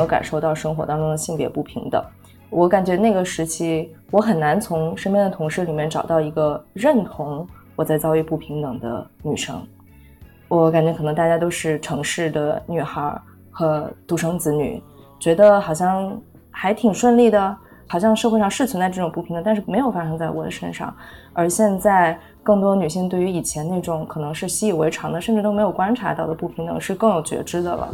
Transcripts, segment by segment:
有感受到生活当中的性别不平等。我感觉那个时期，我很难从身边的同事里面找到一个认同我在遭遇不平等的女生。我感觉可能大家都是城市的女孩和独生子女，觉得好像还挺顺利的，好像社会上是存在这种不平等，但是没有发生在我的身上。而现在，更多女性对于以前那种可能是习以为常的，甚至都没有观察到的不平等，是更有觉知的了。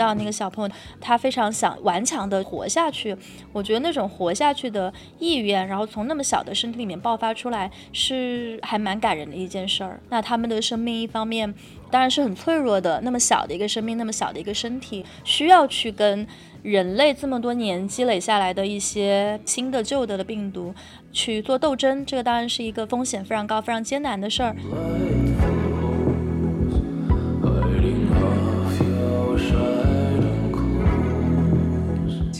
到那个小朋友，他非常想顽强的活下去。我觉得那种活下去的意愿，然后从那么小的身体里面爆发出来，是还蛮感人的一件事儿。那他们的生命一方面当然是很脆弱的，那么小的一个生命，那么小的一个身体，需要去跟人类这么多年积累下来的一些新的、旧的的病毒去做斗争。这个当然是一个风险非常高、非常艰难的事儿。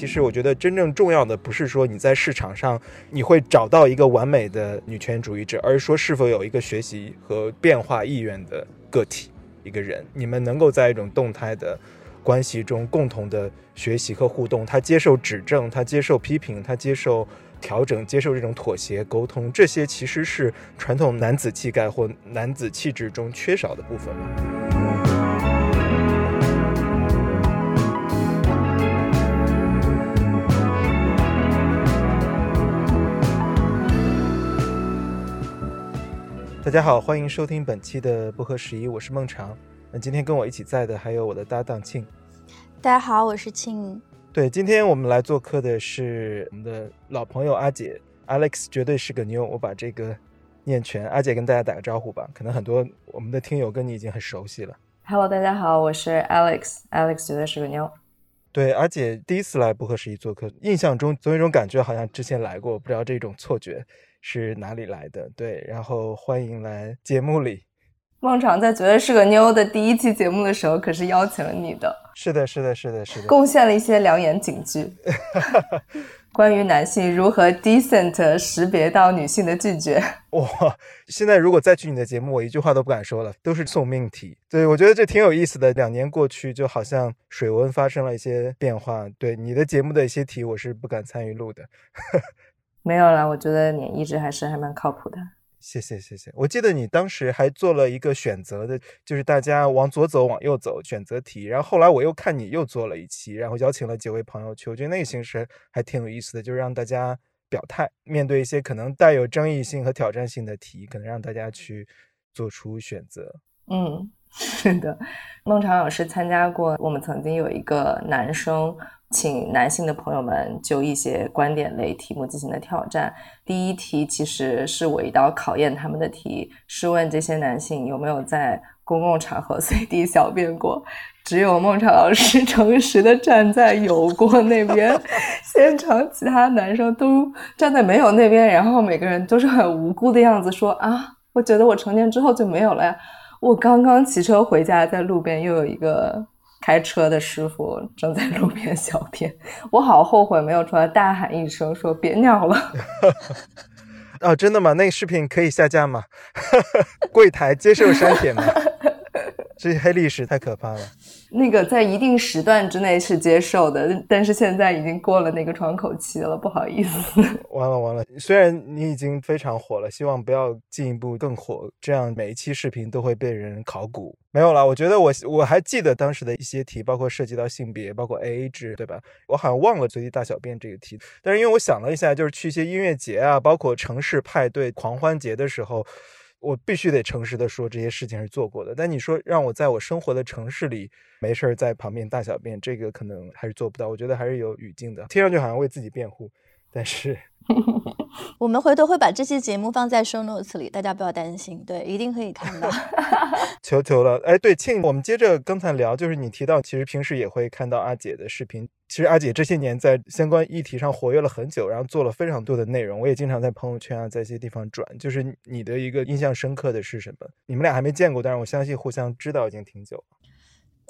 其实我觉得真正重要的不是说你在市场上你会找到一个完美的女权主义者，而是说是否有一个学习和变化意愿的个体，一个人，你们能够在一种动态的关系中共同的学习和互动，他接受指正，他接受批评，他接受调整，接受这种妥协沟通，这些其实是传统男子气概或男子气质中缺少的部分大家好，欢迎收听本期的不合时宜，我是孟尝。那今天跟我一起在的还有我的搭档庆。大家好，我是庆。对，今天我们来做客的是我们的老朋友阿姐，Alex 绝对是个妞。我把这个念全，阿姐跟大家打个招呼吧。可能很多我们的听友跟你已经很熟悉了。Hello，大家好，我是 Alex，Alex 绝对是个妞。对，阿姐第一次来不合时宜做客，印象中总有一种感觉，好像之前来过，不知道这种错觉。是哪里来的？对，然后欢迎来节目里。孟尝在觉得是个妞的第一期节目的时候，可是邀请了你的。是的，是的，是的，是的。贡献了一些良言警句，关于男性如何 decent 识别到女性的拒绝。哇，现在如果再去你的节目，我一句话都不敢说了，都是送命题。对，我觉得这挺有意思的。两年过去，就好像水温发生了一些变化。对你的节目的一些题，我是不敢参与录的。没有了，我觉得你一直还是还蛮靠谱的。谢谢谢谢，我记得你当时还做了一个选择的，就是大家往左走往右走选择题。然后后来我又看你又做了一期，然后邀请了几位朋友去，我觉得那个形式还挺有意思的，就是让大家表态，面对一些可能带有争议性和挑战性的题，可能让大家去做出选择。嗯，是的，孟尝老师参加过，我们曾经有一个男生。请男性的朋友们就一些观点类题目进行的挑战。第一题其实是我一道考验他们的题，是问这些男性有没有在公共场合 随地小便过。只有孟尝老师 诚实的站在有过那边，现场其他男生都站在没有那边，然后每个人都是很无辜的样子说啊，我觉得我成年之后就没有了呀。我刚刚骑车回家，在路边又有一个。开车的师傅正在路边小便，我好后悔没有出来大喊一声说别尿了。哦，真的吗？那个视频可以下架吗？柜台接受删帖吗？这黑历史太可怕了。那个在一定时段之内是接受的，但是现在已经过了那个窗口期了，不好意思。完 了完了，虽然你已经非常火了，希望不要进一步更火，这样每一期视频都会被人考古。没有了，我觉得我我还记得当时的一些题，包括涉及到性别，包括 A A 制，对吧？我好像忘了随地大小便这个题，但是因为我想了一下，就是去一些音乐节啊，包括城市派对、狂欢节的时候。我必须得诚实的说，这些事情是做过的。但你说让我在我生活的城市里没事儿在旁边大小便，这个可能还是做不到。我觉得还是有语境的，听上去好像为自己辩护，但是。我们回头会把这期节目放在 show notes 里，大家不要担心，对，一定可以看到。求求了，哎，对，庆，我们接着刚才聊，就是你提到，其实平时也会看到阿姐的视频。其实阿姐这些年在相关议题上活跃了很久，然后做了非常多的内容。我也经常在朋友圈啊，在一些地方转。就是你的一个印象深刻的是什么？你们俩还没见过，但是我相信互相知道已经挺久了。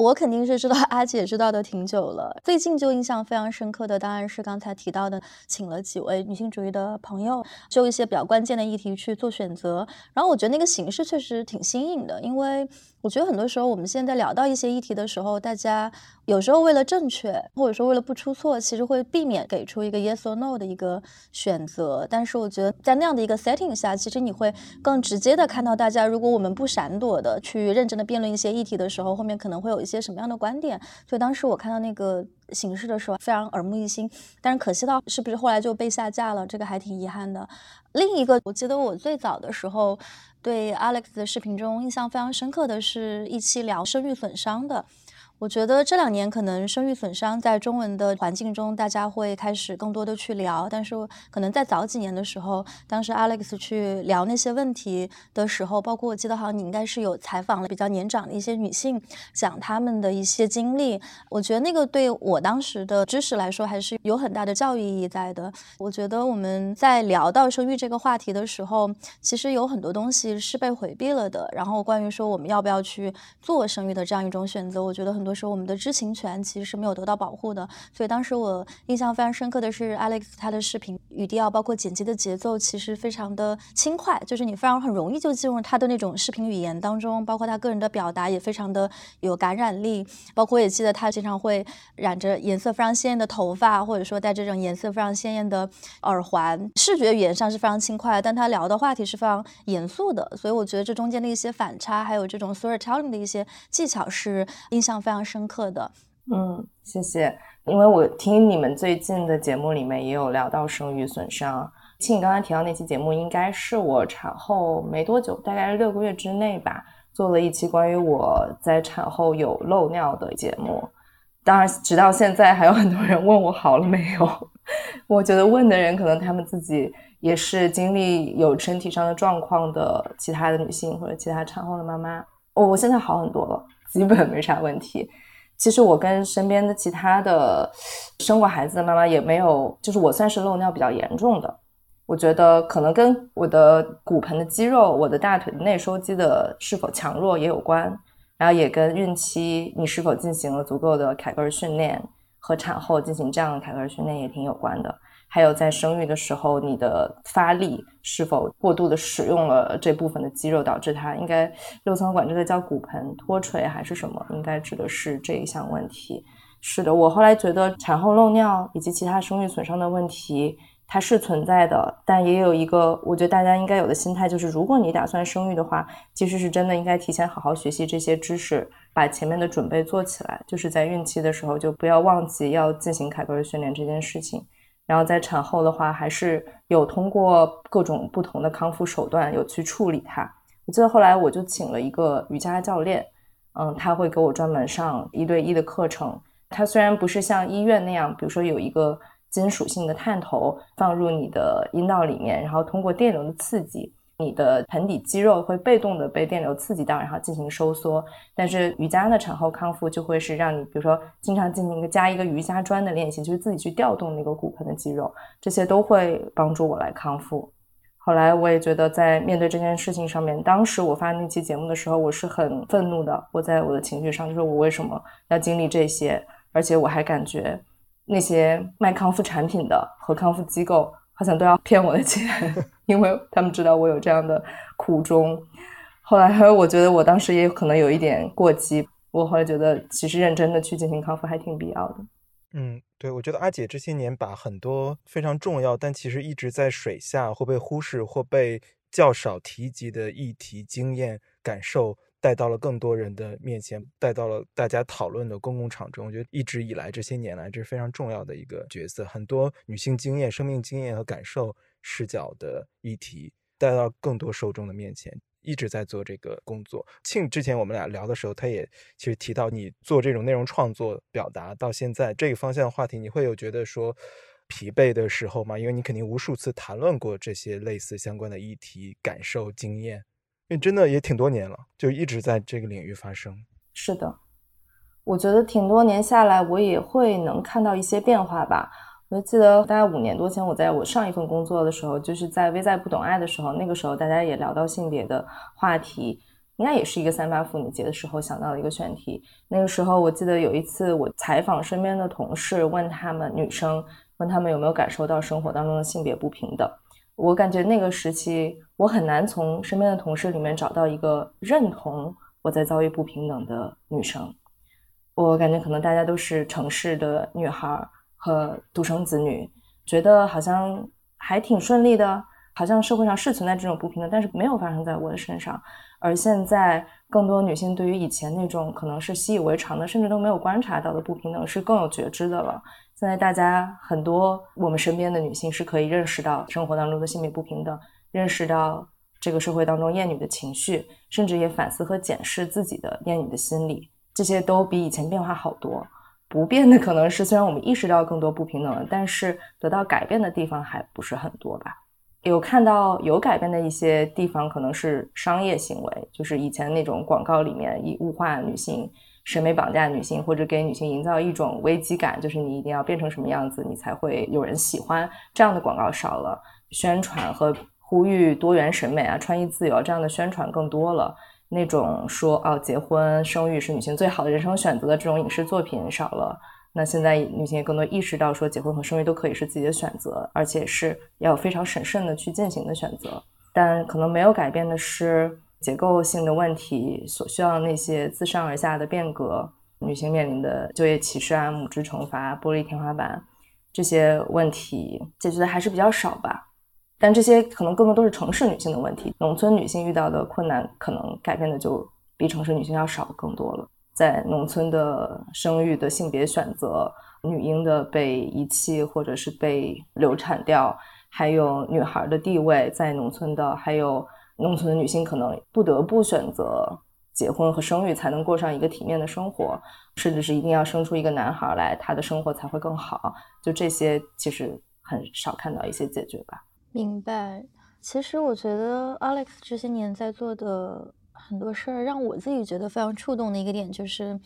我肯定是知道，阿姐知道的挺久了。最近就印象非常深刻的，当然是刚才提到的，请了几位女性主义的朋友，就一些比较关键的议题去做选择。然后我觉得那个形式确实挺新颖的，因为。我觉得很多时候，我们现在聊到一些议题的时候，大家有时候为了正确，或者说为了不出错，其实会避免给出一个 yes or no 的一个选择。但是我觉得在那样的一个 setting 下，其实你会更直接的看到大家，如果我们不闪躲的去认真的辩论一些议题的时候，后面可能会有一些什么样的观点。所以当时我看到那个形式的时候，非常耳目一新。但是可惜到是不是后来就被下架了？这个还挺遗憾的。另一个，我记得我最早的时候。对 Alex 的视频中印象非常深刻的是一期聊生育损伤的。我觉得这两年可能生育损伤在中文的环境中，大家会开始更多的去聊。但是可能在早几年的时候，当时 Alex 去聊那些问题的时候，包括我记得好像你应该是有采访了比较年长的一些女性，讲她们的一些经历。我觉得那个对我当时的知识来说，还是有很大的教育意义在的。我觉得我们在聊到生育这个话题的时候，其实有很多东西是被回避了的。然后关于说我们要不要去做生育的这样一种选择，我觉得很多。时候，我们的知情权其实是没有得到保护的，所以当时我印象非常深刻的是，Alex 他的视频语调，包括剪辑的节奏，其实非常的轻快，就是你非常很容易就进入他的那种视频语言当中，包括他个人的表达也非常的有感染力，包括也记得他经常会染着颜色非常鲜艳的头发，或者说戴这种颜色非常鲜艳的耳环，视觉语言上是非常轻快，但他聊的话题是非常严肃的，所以我觉得这中间的一些反差，还有这种 storytelling 的一些技巧是印象非常。深刻的，嗯，谢谢。因为我听你们最近的节目里面也有聊到生育损伤。其实你刚才提到那期节目，应该是我产后没多久，大概六个月之内吧，做了一期关于我在产后有漏尿的节目。当然，直到现在还有很多人问我好了没有。我觉得问的人可能他们自己也是经历有身体上的状况的其他的女性或者其他产后的妈妈。哦，我现在好很多了。基本没啥问题。其实我跟身边的其他的生过孩子的妈妈也没有，就是我算是漏尿比较严重的。我觉得可能跟我的骨盆的肌肉、我的大腿内收肌的是否强弱也有关，然后也跟孕期你是否进行了足够的凯格尔训练和产后进行这样的凯格尔训练也挺有关的。还有在生育的时候，你的发力是否过度的使用了这部分的肌肉，导致它应该六仓管这个叫骨盆脱垂还是什么？应该指的是这一项问题。是的，我后来觉得产后漏尿以及其他生育损伤的问题，它是存在的，但也有一个我觉得大家应该有的心态，就是如果你打算生育的话，其实是真的应该提前好好学习这些知识，把前面的准备做起来，就是在孕期的时候就不要忘记要进行凯格尔训练这件事情。然后在产后的话，还是有通过各种不同的康复手段有去处理它。我记得后来我就请了一个瑜伽教练，嗯，他会给我专门上一对一的课程。他虽然不是像医院那样，比如说有一个金属性的探头放入你的阴道里面，然后通过电流的刺激。你的盆底肌肉会被动的被电流刺激到，然后进行收缩。但是瑜伽的产后康复就会是让你，比如说经常进行一个加一个瑜伽砖的练习，就是自己去调动那个骨盆的肌肉，这些都会帮助我来康复。后来我也觉得在面对这件事情上面，当时我发那期节目的时候，我是很愤怒的。我在我的情绪上就是我为什么要经历这些，而且我还感觉那些卖康复产品的和康复机构。好像都要 骗我的钱，因为他们知道我有这样的苦衷。后来，还有我觉得我当时也可能有一点过激。我后来觉得，其实认真的去进行康复还挺必要的。嗯，对，我觉得阿姐这些年把很多非常重要，但其实一直在水下或被忽视或被较少提及的议题、经验、感受。带到了更多人的面前，带到了大家讨论的公共场中。我觉得一直以来这些年来，这是非常重要的一个角色。很多女性经验、生命经验和感受视角的议题，带到更多受众的面前，一直在做这个工作。庆之前我们俩聊的时候，他也其实提到你做这种内容创作表达到现在这个方向的话题，你会有觉得说疲惫的时候吗？因为你肯定无数次谈论过这些类似相关的议题、感受、经验。因为真的也挺多年了，就一直在这个领域发生。是的，我觉得挺多年下来，我也会能看到一些变化吧。我记得大概五年多前，我在我上一份工作的时候，就是在《微在不懂爱》的时候，那个时候大家也聊到性别的话题。应该也是一个三八妇女节的时候想到的一个选题。那个时候我记得有一次我采访身边的同事，问他们女生，问他们有没有感受到生活当中的性别不平等。我感觉那个时期我很难从身边的同事里面找到一个认同我在遭遇不平等的女生。我感觉可能大家都是城市的女孩和独生子女，觉得好像还挺顺利的。好像社会上是存在这种不平等，但是没有发生在我的身上。而现在，更多女性对于以前那种可能是习以为常的，甚至都没有观察到的不平等，是更有觉知的了。现在大家很多，我们身边的女性是可以认识到生活当中的性别不平等，认识到这个社会当中厌女的情绪，甚至也反思和检视自己的厌女的心理。这些都比以前变化好多。不变的可能是，虽然我们意识到更多不平等了，但是得到改变的地方还不是很多吧。有看到有改变的一些地方，可能是商业行为，就是以前那种广告里面以物化女性、审美绑架女性，或者给女性营造一种危机感，就是你一定要变成什么样子，你才会有人喜欢。这样的广告少了，宣传和呼吁多元审美啊、穿衣自由这样的宣传更多了。那种说哦，结婚生育是女性最好的人生选择的这种影视作品少了。那现在女性也更多意识到，说结婚和生育都可以是自己的选择，而且是要非常审慎的去进行的选择。但可能没有改变的是结构性的问题所需要的那些自上而下的变革。女性面临的就业歧视啊、母职惩罚、玻璃天花板这些问题解决的还是比较少吧。但这些可能更多都是城市女性的问题，农村女性遇到的困难可能改变的就比城市女性要少更多了。在农村的生育的性别选择，女婴的被遗弃或者是被流产掉，还有女孩的地位在农村的，还有农村的女性可能不得不选择结婚和生育才能过上一个体面的生活，甚至是一定要生出一个男孩来，她的生活才会更好。就这些，其实很少看到一些解决吧。明白。其实我觉得 Alex 这些年在做的。很多事儿让我自己觉得非常触动的一个点，就是，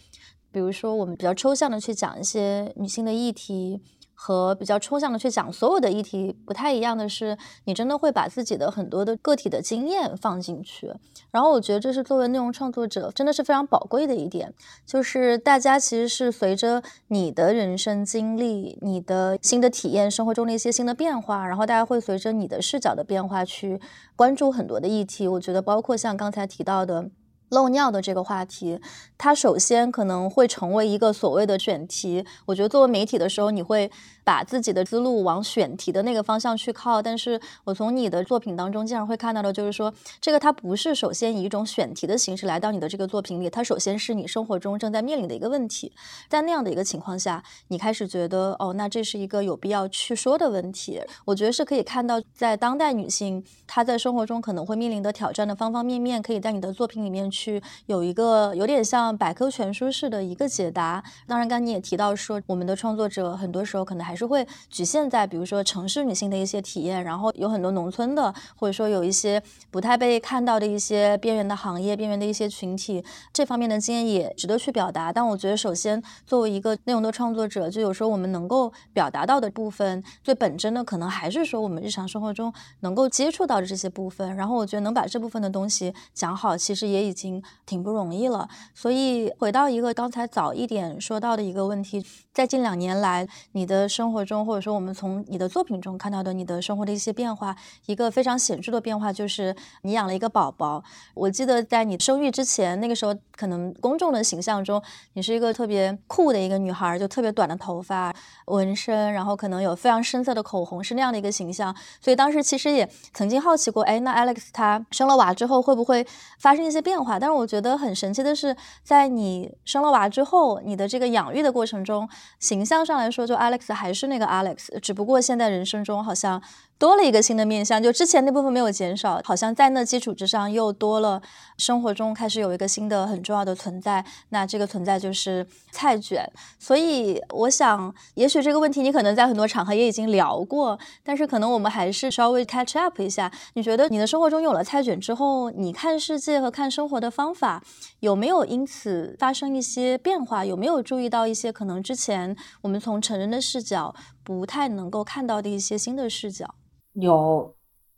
比如说我们比较抽象的去讲一些女性的议题。和比较抽象的去讲所有的议题不太一样的是，你真的会把自己的很多的个体的经验放进去。然后我觉得这是作为内容创作者真的是非常宝贵的一点，就是大家其实是随着你的人生经历、你的新的体验、生活中的一些新的变化，然后大家会随着你的视角的变化去关注很多的议题。我觉得包括像刚才提到的。漏尿的这个话题，它首先可能会成为一个所谓的选题。我觉得作为媒体的时候，你会把自己的思路往选题的那个方向去靠。但是我从你的作品当中经常会看到的，就是说这个它不是首先以一种选题的形式来到你的这个作品里，它首先是你生活中正在面临的一个问题。在那样的一个情况下，你开始觉得哦，那这是一个有必要去说的问题。我觉得是可以看到，在当代女性她在生活中可能会面临的挑战的方方面面，可以在你的作品里面去。有一个有点像百科全书式的一个解答。当然，刚你也提到说，我们的创作者很多时候可能还是会局限在，比如说城市女性的一些体验，然后有很多农村的，或者说有一些不太被看到的一些边缘的行业、边缘的一些群体，这方面的经验也值得去表达。但我觉得，首先作为一个内容的创作者，就有时候我们能够表达到的部分，最本真的可能还是说我们日常生活中能够接触到的这些部分。然后我觉得能把这部分的东西讲好，其实也已经。挺不容易了，所以回到一个刚才早一点说到的一个问题，在近两年来，你的生生活中，或者说我们从你的作品中看到的你的生活的一些变化，一个非常显著的变化就是你养了一个宝宝。我记得在你生育之前，那个时候可能公众的形象中，你是一个特别酷的一个女孩，就特别短的头发、纹身，然后可能有非常深色的口红，是那样的一个形象。所以当时其实也曾经好奇过，哎，那 Alex 她生了娃之后会不会发生一些变化？但是我觉得很神奇的是，在你生了娃之后，你的这个养育的过程中，形象上来说，就 Alex 还是那个 Alex，只不过现在人生中好像。多了一个新的面相，就之前那部分没有减少，好像在那基础之上又多了。生活中开始有一个新的很重要的存在，那这个存在就是菜卷。所以我想，也许这个问题你可能在很多场合也已经聊过，但是可能我们还是稍微 catch up 一下。你觉得你的生活中有了菜卷之后，你看世界和看生活的方法有没有因此发生一些变化？有没有注意到一些可能之前我们从成人的视角不太能够看到的一些新的视角？有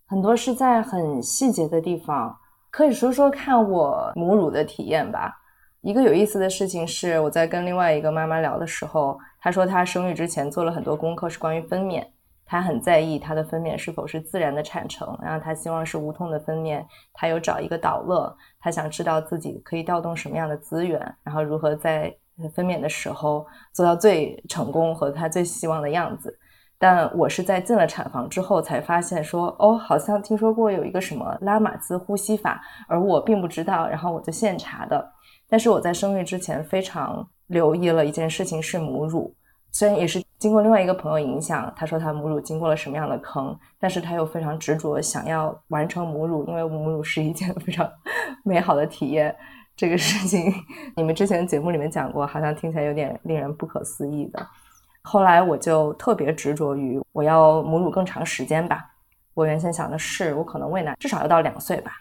很多是在很细节的地方可以说说看我母乳的体验吧。一个有意思的事情是，我在跟另外一个妈妈聊的时候，她说她生育之前做了很多功课，是关于分娩。她很在意她的分娩是否是自然的产程，然后她希望是无痛的分娩。她有找一个导乐，她想知道自己可以调动什么样的资源，然后如何在分娩的时候做到最成功和她最希望的样子。但我是在进了产房之后才发现，说哦，好像听说过有一个什么拉玛兹呼吸法，而我并不知道，然后我就现查的。但是我在生育之前非常留意了一件事情，是母乳。虽然也是经过另外一个朋友影响，他说他母乳经过了什么样的坑，但是他又非常执着想要完成母乳，因为母乳是一件 非常美好的体验。这个事情 你们之前节目里面讲过，好像听起来有点令人不可思议的。后来我就特别执着于我要母乳更长时间吧。我原先想的是，我可能喂奶至少要到两岁吧。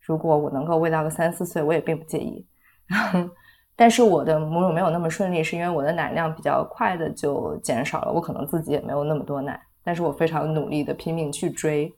如果我能够喂到个三四岁，我也并不介意。但是我的母乳没有那么顺利，是因为我的奶量比较快的就减少了，我可能自己也没有那么多奶。但是我非常努力的拼命去追。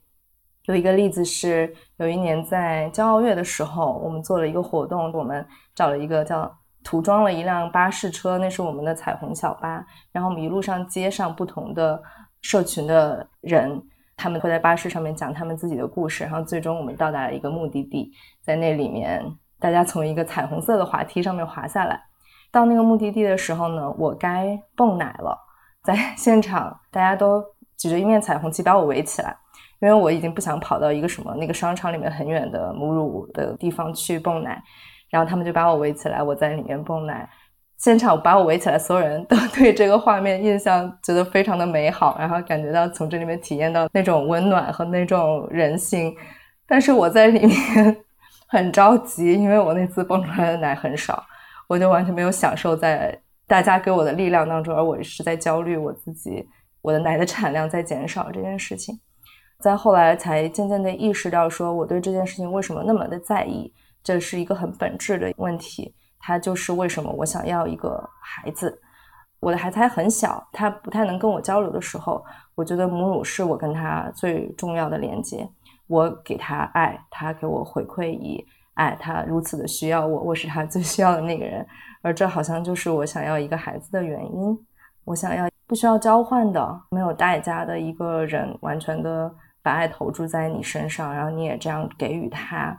有一个例子是，有一年在骄傲月的时候，我们做了一个活动，我们找了一个叫涂装了一辆巴士车，那是我们的彩虹小巴。然后我们一路上接上不同的社群的人，他们会在巴士上面讲他们自己的故事，然后最终我们到达了一个目的地，在那里面。大家从一个彩虹色的滑梯上面滑下来，到那个目的地的时候呢，我该泵奶了。在现场，大家都举着一面彩虹旗把我围起来，因为我已经不想跑到一个什么那个商场里面很远的母乳的地方去泵奶，然后他们就把我围起来，我在里面蹦奶。现场把我围起来，所有人都 对这个画面印象觉得非常的美好，然后感觉到从这里面体验到那种温暖和那种人性，但是我在里面。很着急，因为我那次蹦出来的奶很少，我就完全没有享受在大家给我的力量当中，而我是在焦虑我自己，我的奶的产量在减少这件事情。在后来才渐渐的意识到，说我对这件事情为什么那么的在意，这是一个很本质的问题。它就是为什么我想要一个孩子，我的孩子还很小，他不太能跟我交流的时候，我觉得母乳是我跟他最重要的连接。我给他爱，他给我回馈以爱，他如此的需要我，我是他最需要的那个人，而这好像就是我想要一个孩子的原因。我想要不需要交换的、没有代价的一个人，完全的把爱投注在你身上，然后你也这样给予他。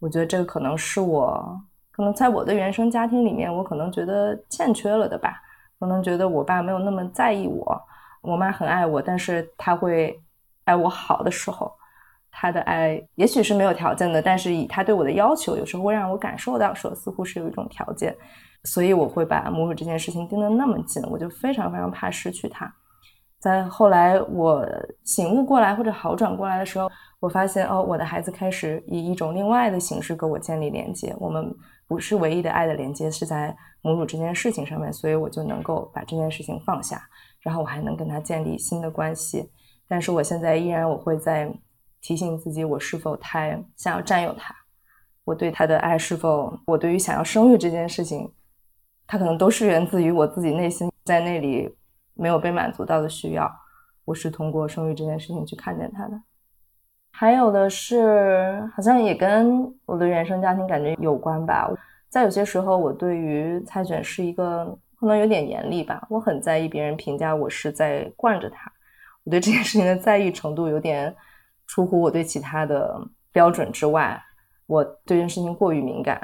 我觉得这个可能是我，可能在我的原生家庭里面，我可能觉得欠缺了的吧。可能觉得我爸没有那么在意我，我妈很爱我，但是他会爱我好的时候。他的爱也许是没有条件的，但是以他对我的要求，有时候会让我感受到说似乎是有一种条件，所以我会把母乳这件事情盯得那么紧，我就非常非常怕失去他。在后来我醒悟过来或者好转过来的时候，我发现哦，我的孩子开始以一种另外的形式跟我建立连接，我们不是唯一的爱的连接是在母乳这件事情上面，所以我就能够把这件事情放下，然后我还能跟他建立新的关系。但是我现在依然我会在。提醒自己，我是否太想要占有他？我对他的爱是否？我对于想要生育这件事情，他可能都是源自于我自己内心在那里没有被满足到的需要。我是通过生育这件事情去看见他的。还有的是，好像也跟我的原生家庭感觉有关吧。在有些时候，我对于蔡选是一个可能有点严厉吧。我很在意别人评价我是在惯着他。我对这件事情的在意程度有点。出乎我对其他的标准之外，我对这件事情过于敏感，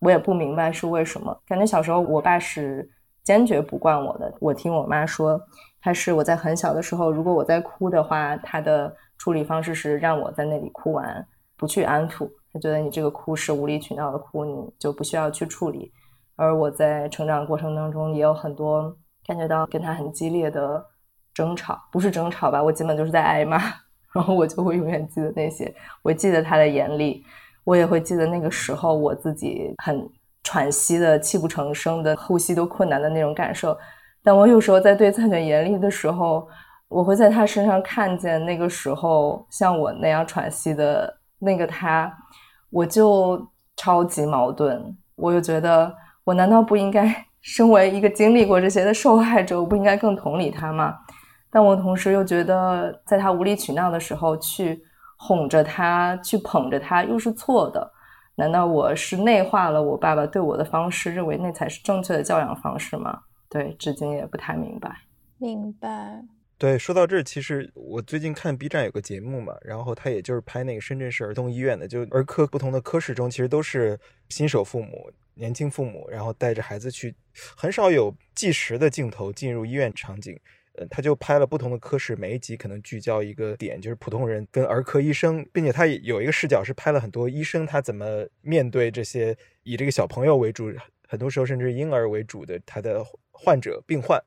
我也不明白是为什么。感觉小时候我爸是坚决不惯我的。我听我妈说，他是我在很小的时候，如果我在哭的话，他的处理方式是让我在那里哭完，不去安抚。他觉得你这个哭是无理取闹的哭，你就不需要去处理。而我在成长过程当中也有很多感觉到跟他很激烈的争吵，不是争吵吧，我基本就是在挨骂。然后我就会永远记得那些，我记得他的严厉，我也会记得那个时候我自己很喘息的、泣不成声的、呼吸都困难的那种感受。但我有时候在对蔡卷严厉的时候，我会在他身上看见那个时候像我那样喘息的那个他，我就超级矛盾。我又觉得，我难道不应该 身为一个经历过这些的受害者，我不应该更同理他吗？但我同时又觉得，在他无理取闹的时候去哄着他、去捧着他，又是错的。难道我是内化了我爸爸对我的方式，认为那才是正确的教养方式吗？对，至今也不太明白。明白。对，说到这儿，其实我最近看 B 站有个节目嘛，然后他也就是拍那个深圳市儿童医院的，就儿科不同的科室中，其实都是新手父母、年轻父母，然后带着孩子去，很少有计时的镜头进入医院场景。呃，他就拍了不同的科室，每一集可能聚焦一个点，就是普通人跟儿科医生，并且他有一个视角是拍了很多医生他怎么面对这些以这个小朋友为主，很多时候甚至婴儿为主的他的患者病患，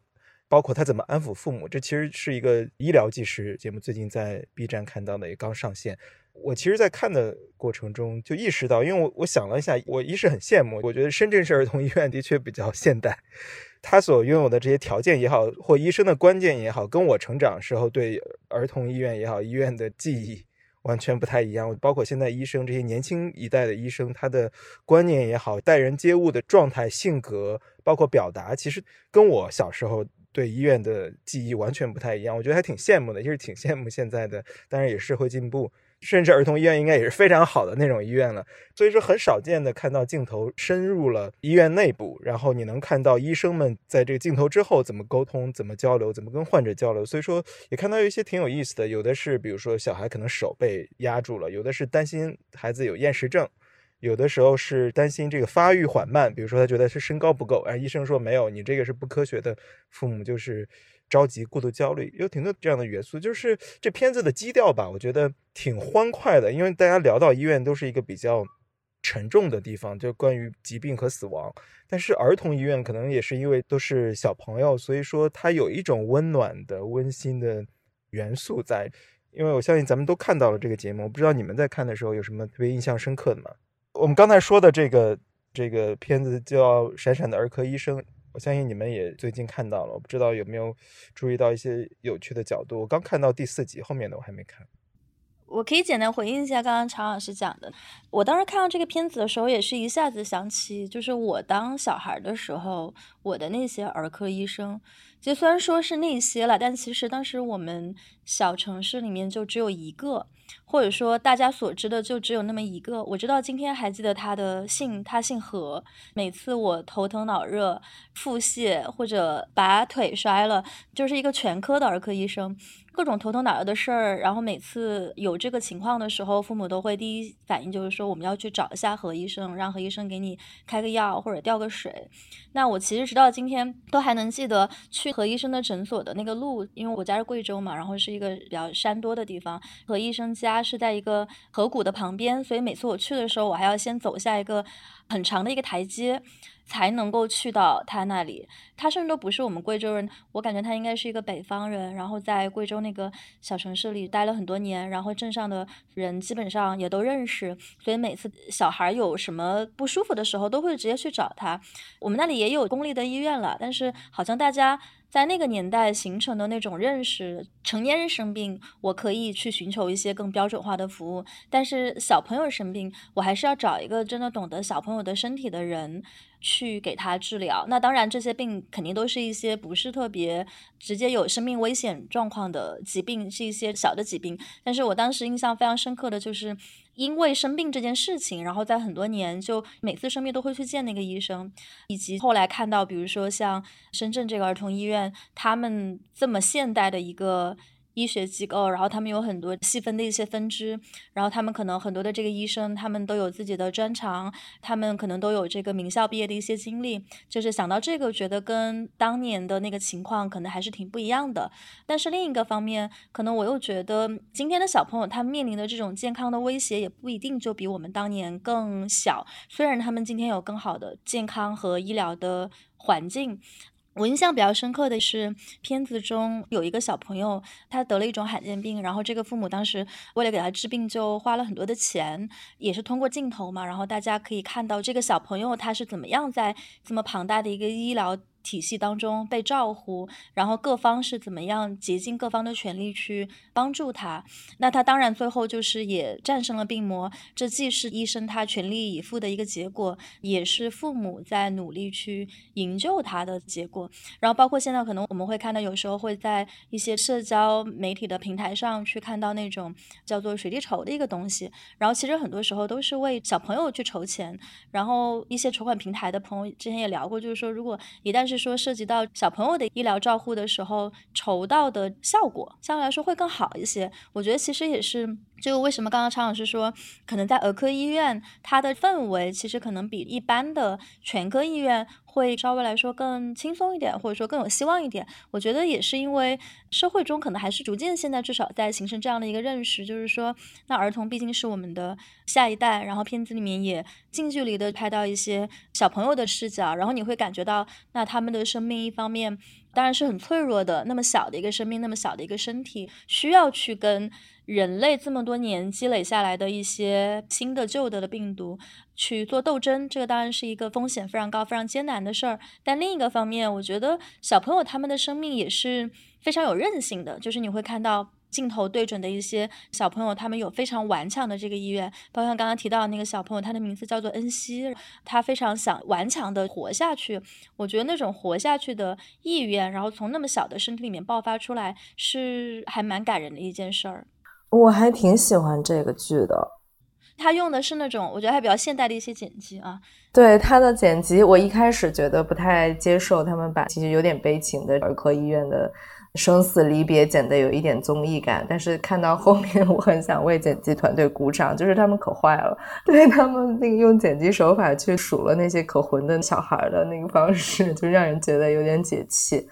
包括他怎么安抚父母。这其实是一个医疗纪实节目，最近在 B 站看到的也刚上线。我其实，在看的过程中就意识到，因为我我想了一下，我一是很羡慕，我觉得深圳市儿童医院的确比较现代。他所拥有的这些条件也好，或医生的观念也好，跟我成长时候对儿童医院也好，医院的记忆完全不太一样。包括现在医生这些年轻一代的医生，他的观念也好，待人接物的状态、性格，包括表达，其实跟我小时候对医院的记忆完全不太一样。我觉得还挺羡慕的，就是挺羡慕现在的，当然也是会进步。甚至儿童医院应该也是非常好的那种医院了，所以说很少见的看到镜头深入了医院内部，然后你能看到医生们在这个镜头之后怎么沟通、怎么交流、怎么跟患者交流。所以说也看到有一些挺有意思的，有的是比如说小孩可能手被压住了，有的是担心孩子有厌食症，有的时候是担心这个发育缓慢，比如说他觉得是身高不够，而医生说没有，你这个是不科学的，父母就是。着急、过度焦虑，有挺多这样的元素。就是这片子的基调吧，我觉得挺欢快的。因为大家聊到医院，都是一个比较沉重的地方，就关于疾病和死亡。但是儿童医院可能也是因为都是小朋友，所以说它有一种温暖的、温馨的元素在。因为我相信咱们都看到了这个节目，我不知道你们在看的时候有什么特别印象深刻的吗？我们刚才说的这个这个片子叫《闪闪的儿科医生》。我相信你们也最近看到了，我不知道有没有注意到一些有趣的角度。我刚看到第四集，后面的我还没看。我可以简单回应一下刚刚常老师讲的。我当时看到这个片子的时候，也是一下子想起，就是我当小孩的时候，我的那些儿科医生。就虽然说是那些了，但其实当时我们小城市里面就只有一个，或者说大家所知的就只有那么一个。我知道今天还记得他的姓，他姓何。每次我头疼脑热、腹泻或者把腿摔了，就是一个全科的儿科医生。各种头疼脑热的事儿，然后每次有这个情况的时候，父母都会第一反应就是说，我们要去找一下何医生，让何医生给你开个药或者吊个水。那我其实直到今天都还能记得去何医生的诊所的那个路，因为我家是贵州嘛，然后是一个比较山多的地方，何医生家是在一个河谷的旁边，所以每次我去的时候，我还要先走下一个很长的一个台阶。才能够去到他那里，他甚至都不是我们贵州人，我感觉他应该是一个北方人，然后在贵州那个小城市里待了很多年，然后镇上的人基本上也都认识，所以每次小孩有什么不舒服的时候，都会直接去找他。我们那里也有公立的医院了，但是好像大家。在那个年代形成的那种认识，成年人生病，我可以去寻求一些更标准化的服务；但是小朋友生病，我还是要找一个真的懂得小朋友的身体的人去给他治疗。那当然，这些病肯定都是一些不是特别直接有生命危险状况的疾病，是一些小的疾病。但是我当时印象非常深刻的就是。因为生病这件事情，然后在很多年就每次生病都会去见那个医生，以及后来看到，比如说像深圳这个儿童医院，他们这么现代的一个。医学机构，然后他们有很多细分的一些分支，然后他们可能很多的这个医生，他们都有自己的专长，他们可能都有这个名校毕业的一些经历。就是想到这个，觉得跟当年的那个情况可能还是挺不一样的。但是另一个方面，可能我又觉得今天的小朋友他面临的这种健康的威胁也不一定就比我们当年更小。虽然他们今天有更好的健康和医疗的环境。我印象比较深刻的是，片子中有一个小朋友，他得了一种罕见病，然后这个父母当时为了给他治病，就花了很多的钱，也是通过镜头嘛，然后大家可以看到这个小朋友他是怎么样在这么庞大的一个医疗。体系当中被照护，然后各方是怎么样竭尽各方的全力去帮助他。那他当然最后就是也战胜了病魔，这既是医生他全力以赴的一个结果，也是父母在努力去营救他的结果。然后包括现在可能我们会看到，有时候会在一些社交媒体的平台上去看到那种叫做水滴筹的一个东西，然后其实很多时候都是为小朋友去筹钱。然后一些筹款平台的朋友之前也聊过，就是说如果一旦是说涉及到小朋友的医疗照护的时候，筹到的效果相对来说会更好一些。我觉得其实也是。就为什么刚刚常老师说，可能在儿科医院，它的氛围其实可能比一般的全科医院会稍微来说更轻松一点，或者说更有希望一点。我觉得也是因为社会中可能还是逐渐现在至少在形成这样的一个认识，就是说，那儿童毕竟是我们的下一代。然后片子里面也近距离的拍到一些小朋友的视角，然后你会感觉到，那他们的生命一方面当然是很脆弱的，那么小的一个生命，那么小的一个身体，需要去跟。人类这么多年积累下来的一些新的、旧的的病毒去做斗争，这个当然是一个风险非常高、非常艰难的事儿。但另一个方面，我觉得小朋友他们的生命也是非常有韧性的，就是你会看到镜头对准的一些小朋友，他们有非常顽强的这个意愿。包括刚刚提到的那个小朋友，他的名字叫做恩熙，他非常想顽强的活下去。我觉得那种活下去的意愿，然后从那么小的身体里面爆发出来，是还蛮感人的一件事儿。我还挺喜欢这个剧的，他用的是那种我觉得还比较现代的一些剪辑啊。对他的剪辑，我一开始觉得不太接受，他们把其实有点悲情的儿科医院的生死离别剪得有一点综艺感。但是看到后面，我很想为剪辑团队鼓掌，就是他们可坏了，对他们那个用剪辑手法去数了那些可混的小孩的那个方式，就让人觉得有点解气。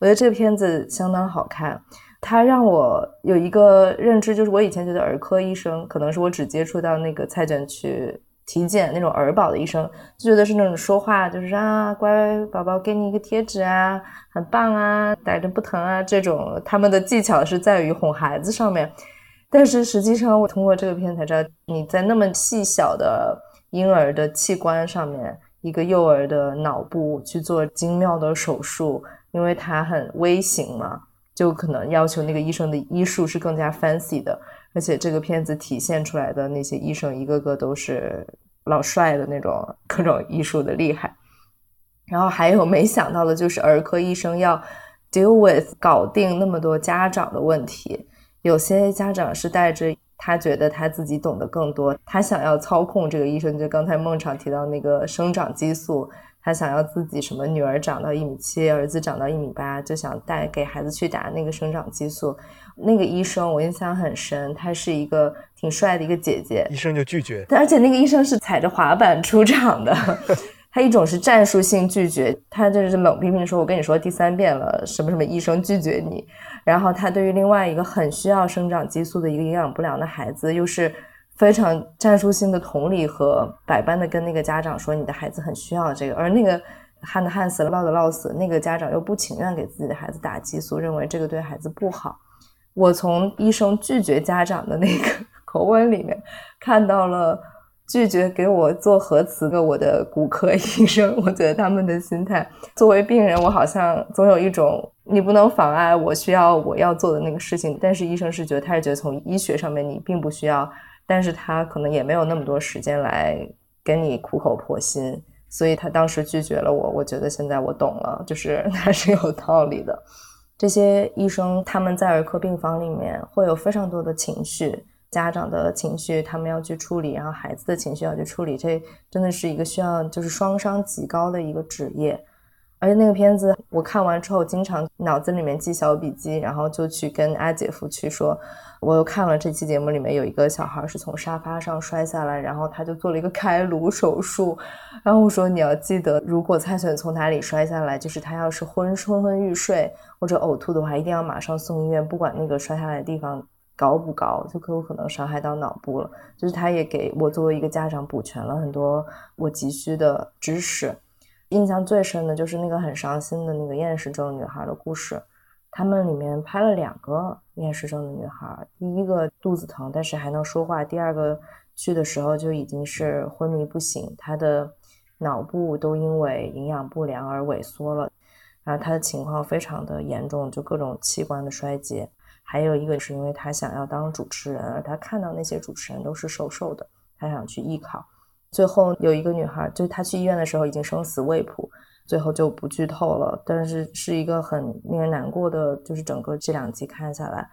我觉得这个片子相当好看。它让我有一个认知，就是我以前觉得儿科医生可能是我只接触到那个菜卷去体检那种儿保的医生，就觉得是那种说话就是啊，乖宝宝给你一个贴纸啊，很棒啊，带着不疼啊这种，他们的技巧是在于哄孩子上面。但是实际上，我通过这个片才知道，你在那么细小的婴儿的器官上面，一个幼儿的脑部去做精妙的手术，因为它很微型嘛。就可能要求那个医生的医术是更加 fancy 的，而且这个片子体现出来的那些医生一个个都是老帅的那种各种医术的厉害。然后还有没想到的就是儿科医生要 deal with 搞定那么多家长的问题，有些家长是带着他觉得他自己懂得更多，他想要操控这个医生，就刚才孟昶提到那个生长激素。他想要自己什么女儿长到一米七，儿子长到一米八，就想带给孩子去打那个生长激素。那个医生我印象很深，她是一个挺帅的一个姐姐。医生就拒绝，而且那个医生是踩着滑板出场的。他一种是战术性拒绝，他就是冷冰冰说：“我跟你说第三遍了，什么什么医生拒绝你。”然后他对于另外一个很需要生长激素的一个营养不良的孩子，又是。非常战术性的同理和百般的跟那个家长说，你的孩子很需要这个，而那个旱的旱死，涝的涝死，那个家长又不情愿给自己的孩子打激素，认为这个对孩子不好。我从医生拒绝家长的那个 口吻里面看到了拒绝给我做核磁的我的骨科医生，我觉得他们的心态，作为病人，我好像总有一种你不能妨碍我需要我要做的那个事情，但是医生是觉得他是觉得从医学上面你并不需要。但是他可能也没有那么多时间来跟你苦口婆心，所以他当时拒绝了我。我觉得现在我懂了，就是 他是有道理的。这些医生他们在儿科病房里面会有非常多的情绪，家长的情绪他们要去处理，然后孩子的情绪要去处理，这真的是一个需要就是双商极高的一个职业。而且那个片子我看完之后，经常脑子里面记小笔记，然后就去跟阿姐夫去说，我又看了这期节目里面有一个小孩是从沙发上摔下来，然后他就做了一个开颅手术，然后我说你要记得，如果蔡选从哪里摔下来，就是他要是昏昏昏欲睡或者呕吐的话，一定要马上送医院，不管那个摔下来的地方高不高，就可有可能伤害到脑部了。就是他也给我作为一个家长补全了很多我急需的知识。印象最深的就是那个很伤心的那个厌食症女孩的故事。他们里面拍了两个厌食症的女孩，第一个肚子疼，但是还能说话；第二个去的时候就已经是昏迷不醒，她的脑部都因为营养不良而萎缩了。然后他的情况非常的严重，就各种器官的衰竭。还有一个是因为他想要当主持人，而他看到那些主持人都是瘦瘦的，他想去艺考。最后有一个女孩，就她去医院的时候已经生死未卜，最后就不剧透了。但是是一个很令人难过的，就是整个这两集看下来，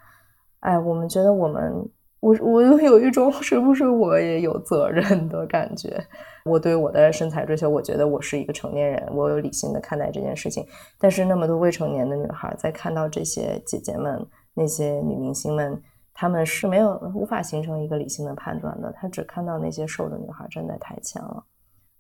哎，我们觉得我们，我我有一种 是不是我也有责任的感觉。我对我的身材追求，我觉得我是一个成年人，我有理性的看待这件事情。但是那么多未成年的女孩在看到这些姐姐们、那些女明星们。他们是没有无法形成一个理性的判断的，他只看到那些瘦的女孩站在台前了。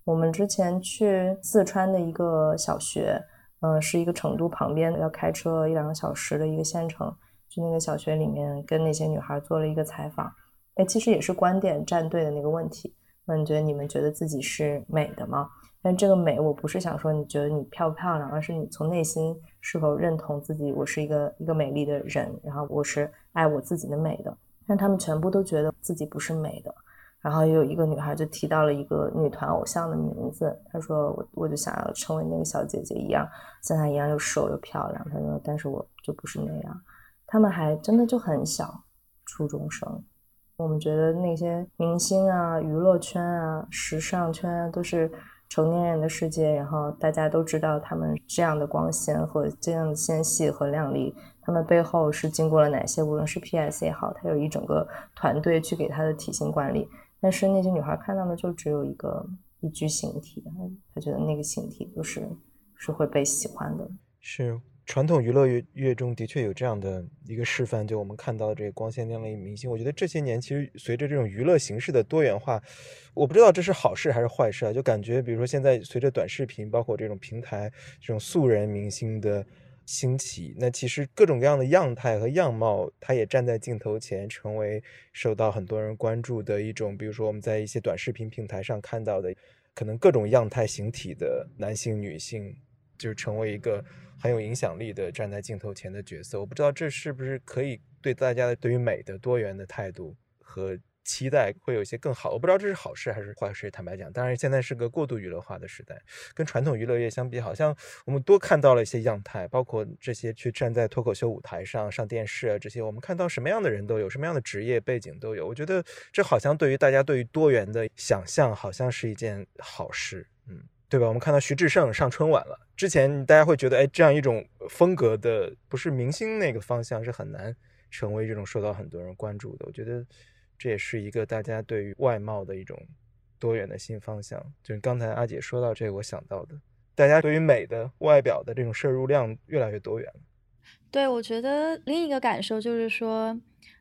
我们之前去四川的一个小学，嗯，是一个成都旁边的，要开车一两个小时的一个县城，去那个小学里面跟那些女孩做了一个采访。哎，其实也是观点站队的那个问题，那你觉得你们觉得自己是美的吗？但这个美，我不是想说你觉得你漂不漂亮，而是你从内心是否认同自己，我是一个一个美丽的人，然后我是爱我自己的美的。但他们全部都觉得自己不是美的。然后有一个女孩就提到了一个女团偶像的名字，她说我我就想要成为那个小姐姐一样，像她一样又瘦又漂亮。她说，但是我就不是那样。他们还真的就很小，初中生。我们觉得那些明星啊、娱乐圈啊、时尚圈啊，都是。成年人的世界，然后大家都知道他们这样的光鲜和这样的纤细和靓丽，他们背后是经过了哪些？无论是 P.S 也好，他有一整个团队去给他的体型管理。但是那些女孩看到的就只有一个一具形体，她觉得那个形体就是是会被喜欢的。是。传统娱乐乐乐中的确有这样的一个示范，就我们看到这个光鲜亮丽明星。我觉得这些年其实随着这种娱乐形式的多元化，我不知道这是好事还是坏事啊。就感觉比如说现在随着短视频，包括这种平台这种素人明星的兴起，那其实各种各样的样态和样貌，他也站在镜头前，成为受到很多人关注的一种。比如说我们在一些短视频平台上看到的，可能各种样态形体的男性、女性，就成为一个。很有影响力的站在镜头前的角色，我不知道这是不是可以对大家的对于美的多元的态度和期待会有一些更好。我不知道这是好事还是坏事。坦白讲，当然现在是个过度娱乐化的时代，跟传统娱乐业相比，好像我们多看到了一些样态，包括这些去站在脱口秀舞台上、上电视啊这些，我们看到什么样的人都有，什么样的职业背景都有。我觉得这好像对于大家对于多元的想象，好像是一件好事。对吧？我们看到徐志胜上春晚了。之前大家会觉得，哎，这样一种风格的，不是明星那个方向，是很难成为这种受到很多人关注的。我觉得这也是一个大家对于外貌的一种多元的新方向。就是刚才阿姐说到这个，我想到的，大家对于美的外表的这种摄入量越来越多元了。对，我觉得另一个感受就是说。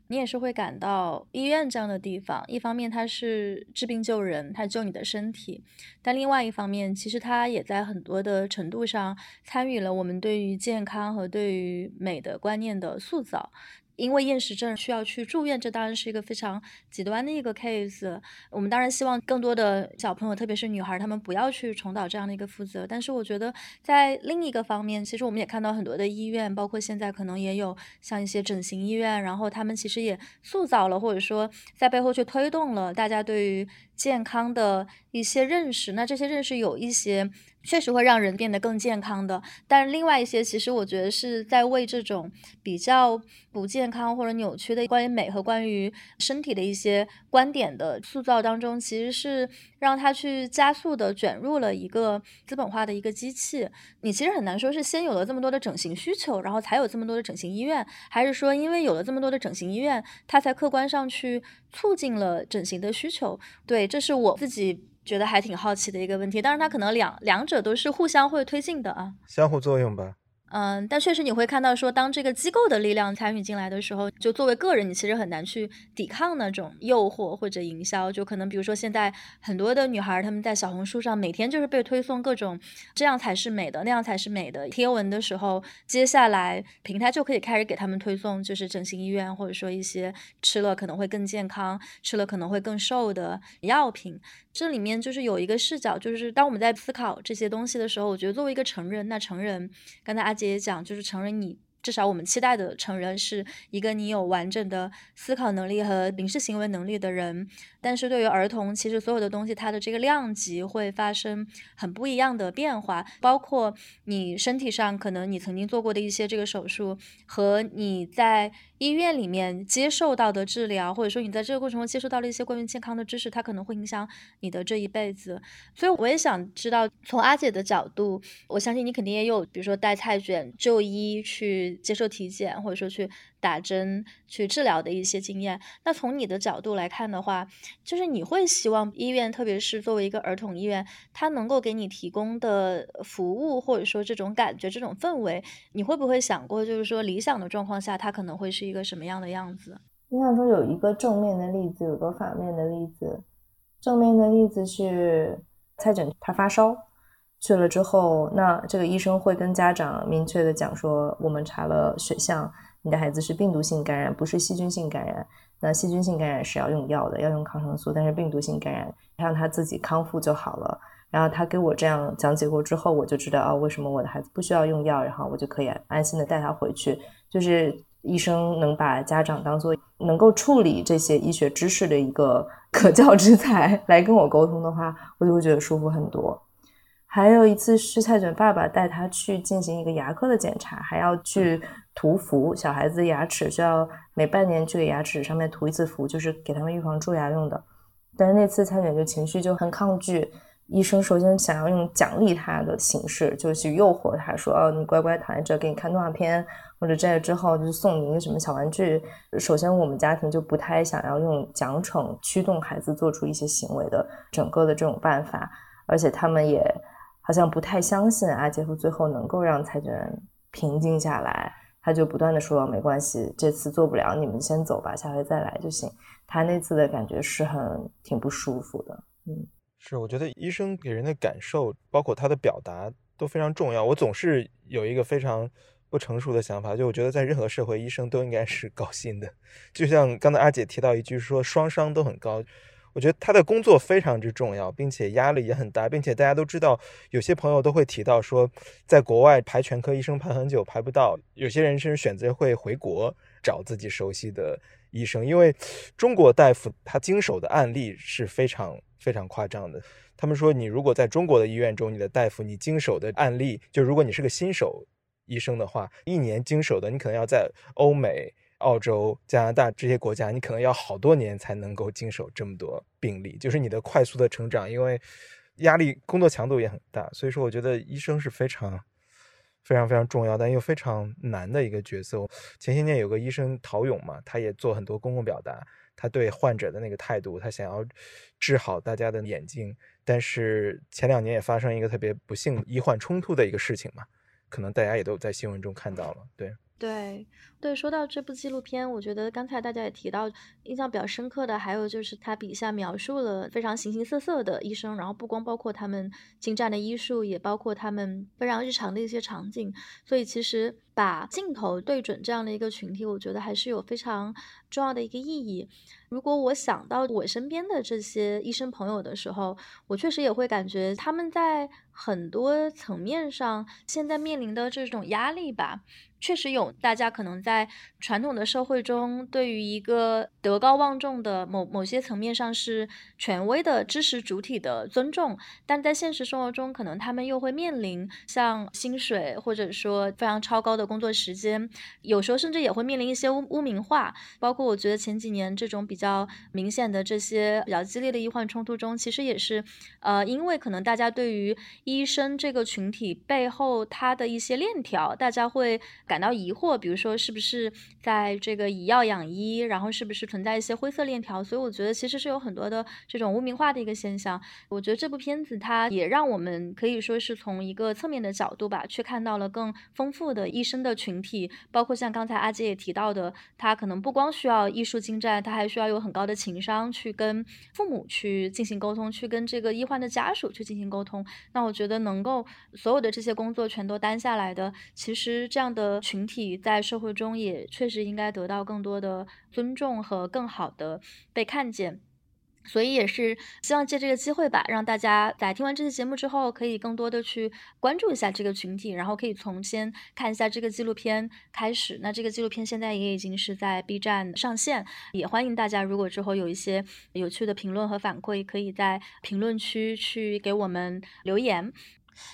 你也是会感到医院这样的地方，一方面它是治病救人，它救你的身体，但另外一方面，其实它也在很多的程度上参与了我们对于健康和对于美的观念的塑造。因为厌食症需要去住院，这当然是一个非常极端的一个 case。我们当然希望更多的小朋友，特别是女孩，她们不要去重蹈这样的一个覆辙。但是我觉得，在另一个方面，其实我们也看到很多的医院，包括现在可能也有像一些整形医院，然后他们其实也塑造了，或者说在背后去推动了大家对于健康的一些认识。那这些认识有一些。确实会让人变得更健康的，但另外一些其实我觉得是在为这种比较不健康或者扭曲的关于美和关于身体的一些观点的塑造当中，其实是让他去加速的卷入了一个资本化的一个机器。你其实很难说是先有了这么多的整形需求，然后才有这么多的整形医院，还是说因为有了这么多的整形医院，它才客观上去促进了整形的需求？对，这是我自己。觉得还挺好奇的一个问题，当然它可能两两者都是互相会推进的啊，相互作用吧。嗯，但确实你会看到，说当这个机构的力量参与进来的时候，就作为个人，你其实很难去抵抗那种诱惑或者营销。就可能比如说现在很多的女孩，她们在小红书上每天就是被推送各种这样才是美的，那样才是美的贴文的时候，接下来平台就可以开始给他们推送，就是整形医院或者说一些吃了可能会更健康、吃了可能会更瘦的药品。这里面就是有一个视角，就是当我们在思考这些东西的时候，我觉得作为一个成人，那成人刚才阿杰也讲，就是成人你至少我们期待的成人是一个你有完整的思考能力和临时行为能力的人，但是对于儿童，其实所有的东西它的这个量级会发生很不一样的变化，包括你身体上可能你曾经做过的一些这个手术和你在。医院里面接受到的治疗，或者说你在这个过程中接受到了一些关于健康的知识，它可能会影响你的这一辈子。所以我也想知道，从阿姐的角度，我相信你肯定也有，比如说带菜卷就医去接受体检，或者说去。打针去治疗的一些经验。那从你的角度来看的话，就是你会希望医院，特别是作为一个儿童医院，它能够给你提供的服务，或者说这种感觉、这种氛围，你会不会想过，就是说理想的状况下，它可能会是一个什么样的样子？印象中有一个正面的例子，有个反面的例子。正面的例子是蔡诊他发烧去了之后，那这个医生会跟家长明确的讲说，我们查了血象。你的孩子是病毒性感染，不是细菌性感染。那细菌性感染是要用药的，要用抗生素。但是病毒性感染，让他自己康复就好了。然后他给我这样讲解过之后，我就知道啊，为什么我的孩子不需要用药，然后我就可以安心的带他回去。就是医生能把家长当做能够处理这些医学知识的一个可教之才 来跟我沟通的话，我就会觉得舒服很多。还有一次是蔡卷爸爸带他去进行一个牙科的检查，还要去涂氟。小孩子牙齿需要每半年去给牙齿上面涂一次氟，就是给他们预防蛀牙用的。但是那次蔡卷就情绪就很抗拒，医生首先想要用奖励他的形式，就去诱惑他说：“哦，你乖乖躺在这，给你看动画片，或者这之后就送你一个什么小玩具。”首先我们家庭就不太想要用奖惩驱动孩子做出一些行为的整个的这种办法，而且他们也。好像不太相信阿杰夫最后能够让蔡娟平静下来，他就不断的说没关系，这次做不了，你们先走吧，下回再来就行。他那次的感觉是很挺不舒服的，嗯，是，我觉得医生给人的感受，包括他的表达都非常重要。我总是有一个非常不成熟的想法，就我觉得在任何社会，医生都应该是高薪的。就像刚才阿姐提到一句说双商都很高。我觉得他的工作非常之重要，并且压力也很大，并且大家都知道，有些朋友都会提到说，在国外排全科医生排很久排不到，有些人甚至选择会回国找自己熟悉的医生，因为中国大夫他经手的案例是非常非常夸张的。他们说，你如果在中国的医院中，你的大夫你经手的案例，就如果你是个新手医生的话，一年经手的，你可能要在欧美。澳洲、加拿大这些国家，你可能要好多年才能够经手这么多病例，就是你的快速的成长，因为压力、工作强度也很大。所以说，我觉得医生是非常、非常、非常重要，但又非常难的一个角色。前些年有个医生陶勇嘛，他也做很多公共表达，他对患者的那个态度，他想要治好大家的眼睛。但是前两年也发生一个特别不幸医患冲突的一个事情嘛，可能大家也都在新闻中看到了，对。对对，说到这部纪录片，我觉得刚才大家也提到，印象比较深刻的还有就是他笔下描述了非常形形色色的医生，然后不光包括他们精湛的医术，也包括他们非常日常的一些场景。所以其实把镜头对准这样的一个群体，我觉得还是有非常重要的一个意义。如果我想到我身边的这些医生朋友的时候，我确实也会感觉他们在很多层面上现在面临的这种压力吧。确实有，大家可能在在传统的社会中，对于一个德高望重的某某些层面上是权威的知识主体的尊重，但在现实生活中，可能他们又会面临像薪水或者说非常超高的工作时间，有时候甚至也会面临一些污污名化。包括我觉得前几年这种比较明显的这些比较激烈的医患冲突中，其实也是，呃，因为可能大家对于医生这个群体背后他的一些链条，大家会。感到疑惑，比如说是不是是在这个以药养医，然后是不是存在一些灰色链条？所以我觉得其实是有很多的这种污名化的一个现象。我觉得这部片子它也让我们可以说是从一个侧面的角度吧，去看到了更丰富的医生的群体，包括像刚才阿杰也提到的，他可能不光需要医术精湛，他还需要有很高的情商去跟父母去进行沟通，去跟这个医患的家属去进行沟通。那我觉得能够所有的这些工作全都担下来的，其实这样的。群体在社会中也确实应该得到更多的尊重和更好的被看见。所以也是希望借这个机会吧，让大家在听完这期节目之后，可以更多的去关注一下这个群体，然后可以从先看一下这个纪录片开始。那这个纪录片现在也已经是在 B 站上线，也欢迎大家如果之后有一些有趣的评论和反馈，可以在评论区去给我们留言。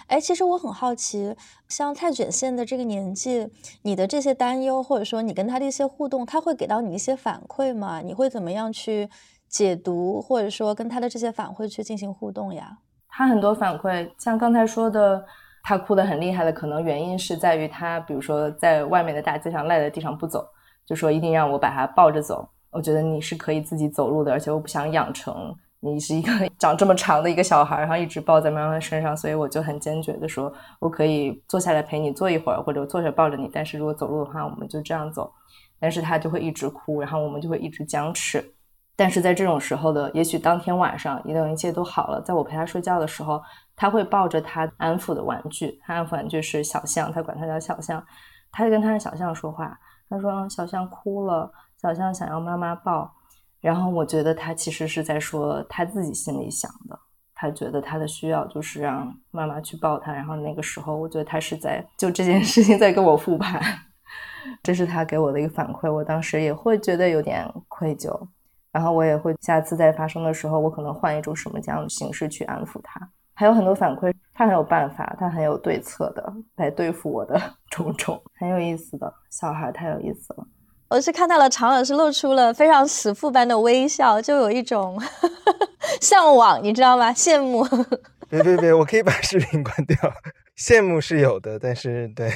哎，其实我很好奇，像蔡卷现的这个年纪，你的这些担忧，或者说你跟他的一些互动，他会给到你一些反馈吗？你会怎么样去？解读或者说跟他的这些反馈去进行互动呀，他很多反馈，像刚才说的，他哭得很厉害的，可能原因是在于他，比如说在外面的大街上赖在地上不走，就说一定让我把他抱着走。我觉得你是可以自己走路的，而且我不想养成你是一个 长这么长的一个小孩，然后一直抱在妈妈身上，所以我就很坚决的说，我可以坐下来陪你坐一会儿，或者坐下抱着你，但是如果走路的话，我们就这样走。但是他就会一直哭，然后我们就会一直僵持。但是在这种时候的，也许当天晚上，一等一切都好了，在我陪他睡觉的时候，他会抱着他安抚的玩具，他安抚玩具是小象，他管他叫小象，他就跟他的小象说话，他说小象哭了，小象想要妈妈抱，然后我觉得他其实是在说他自己心里想的，他觉得他的需要就是让妈妈去抱他，然后那个时候，我觉得他是在就这件事情在跟我复盘，这是他给我的一个反馈，我当时也会觉得有点愧疚。然后我也会下次再发生的时候，我可能换一种什么这样的形式去安抚他。还有很多反馈，他很有办法，他很有对策的来对付我的 种种，很有意思的小孩太有意思了。我是看到了常老师露出了非常慈父般的微笑，就有一种 向往，你知道吗？羡慕。别别别，我可以把视频关掉。羡慕是有的，但是对。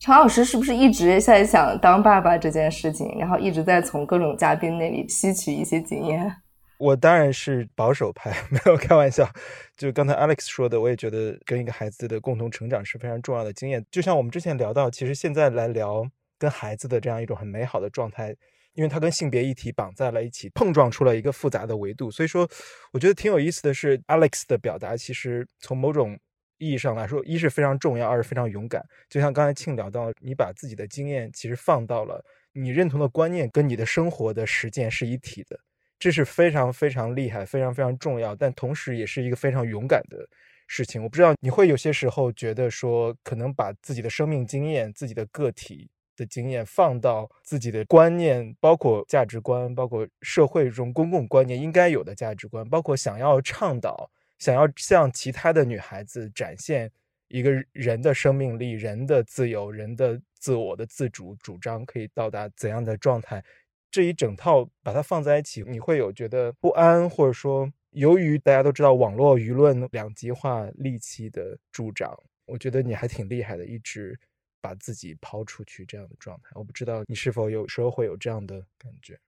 常老师是不是一直在想当爸爸这件事情，然后一直在从各种嘉宾那里吸取一些经验？我当然是保守派，没有开玩笑。就刚才 Alex 说的，我也觉得跟一个孩子的共同成长是非常重要的经验。就像我们之前聊到，其实现在来聊跟孩子的这样一种很美好的状态，因为它跟性别议题绑在了一起，碰撞出了一个复杂的维度。所以说，我觉得挺有意思的是，Alex 的表达其实从某种。意义上来说，一是非常重要，二是非常勇敢。就像刚才庆聊到，你把自己的经验其实放到了你认同的观念跟你的生活的实践是一体的，这是非常非常厉害、非常非常重要，但同时也是一个非常勇敢的事情。我不知道你会有些时候觉得说，可能把自己的生命经验、自己的个体的经验放到自己的观念，包括价值观，包括社会中公共观念应该有的价值观，包括想要倡导。想要向其他的女孩子展现一个人的生命力、人的自由、人的自我的自主主张可以到达怎样的状态，这一整套把它放在一起，你会有觉得不安，或者说由于大家都知道网络舆论两极化戾气的助长，我觉得你还挺厉害的，一直把自己抛出去这样的状态。我不知道你是否有时候会有这样的感觉。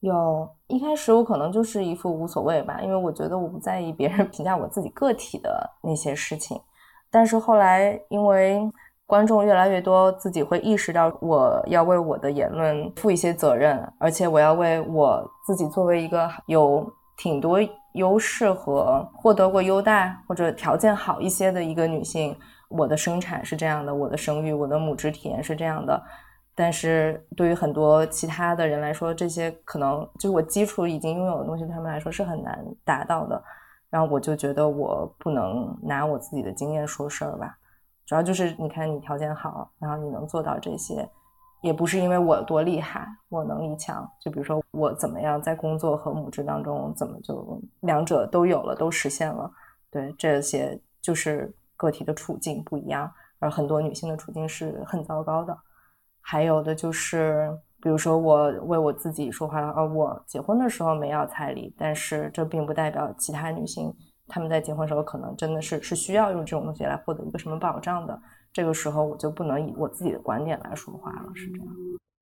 有一开始我可能就是一副无所谓吧，因为我觉得我不在意别人 评价我自己个体的那些事情。但是后来因为观众越来越多，自己会意识到我要为我的言论负一些责任，而且我要为我自己作为一个有挺多优势和获得过优待或者条件好一些的一个女性，我的生产是这样的，我的生育，我的母职体验是这样的。但是对于很多其他的人来说，这些可能就是我基础已经拥有的东西，他们来说是很难达到的。然后我就觉得我不能拿我自己的经验说事儿吧。主要就是你看你条件好，然后你能做到这些，也不是因为我多厉害，我能力强。就比如说我怎么样在工作和母职当中，怎么就两者都有了，都实现了。对这些就是个体的处境不一样，而很多女性的处境是很糟糕的。还有的就是，比如说我为我自己说话，呃，我结婚的时候没要彩礼，但是这并不代表其他女性她们在结婚时候可能真的是是需要用这种东西来获得一个什么保障的。这个时候我就不能以我自己的观点来说话了，是这样。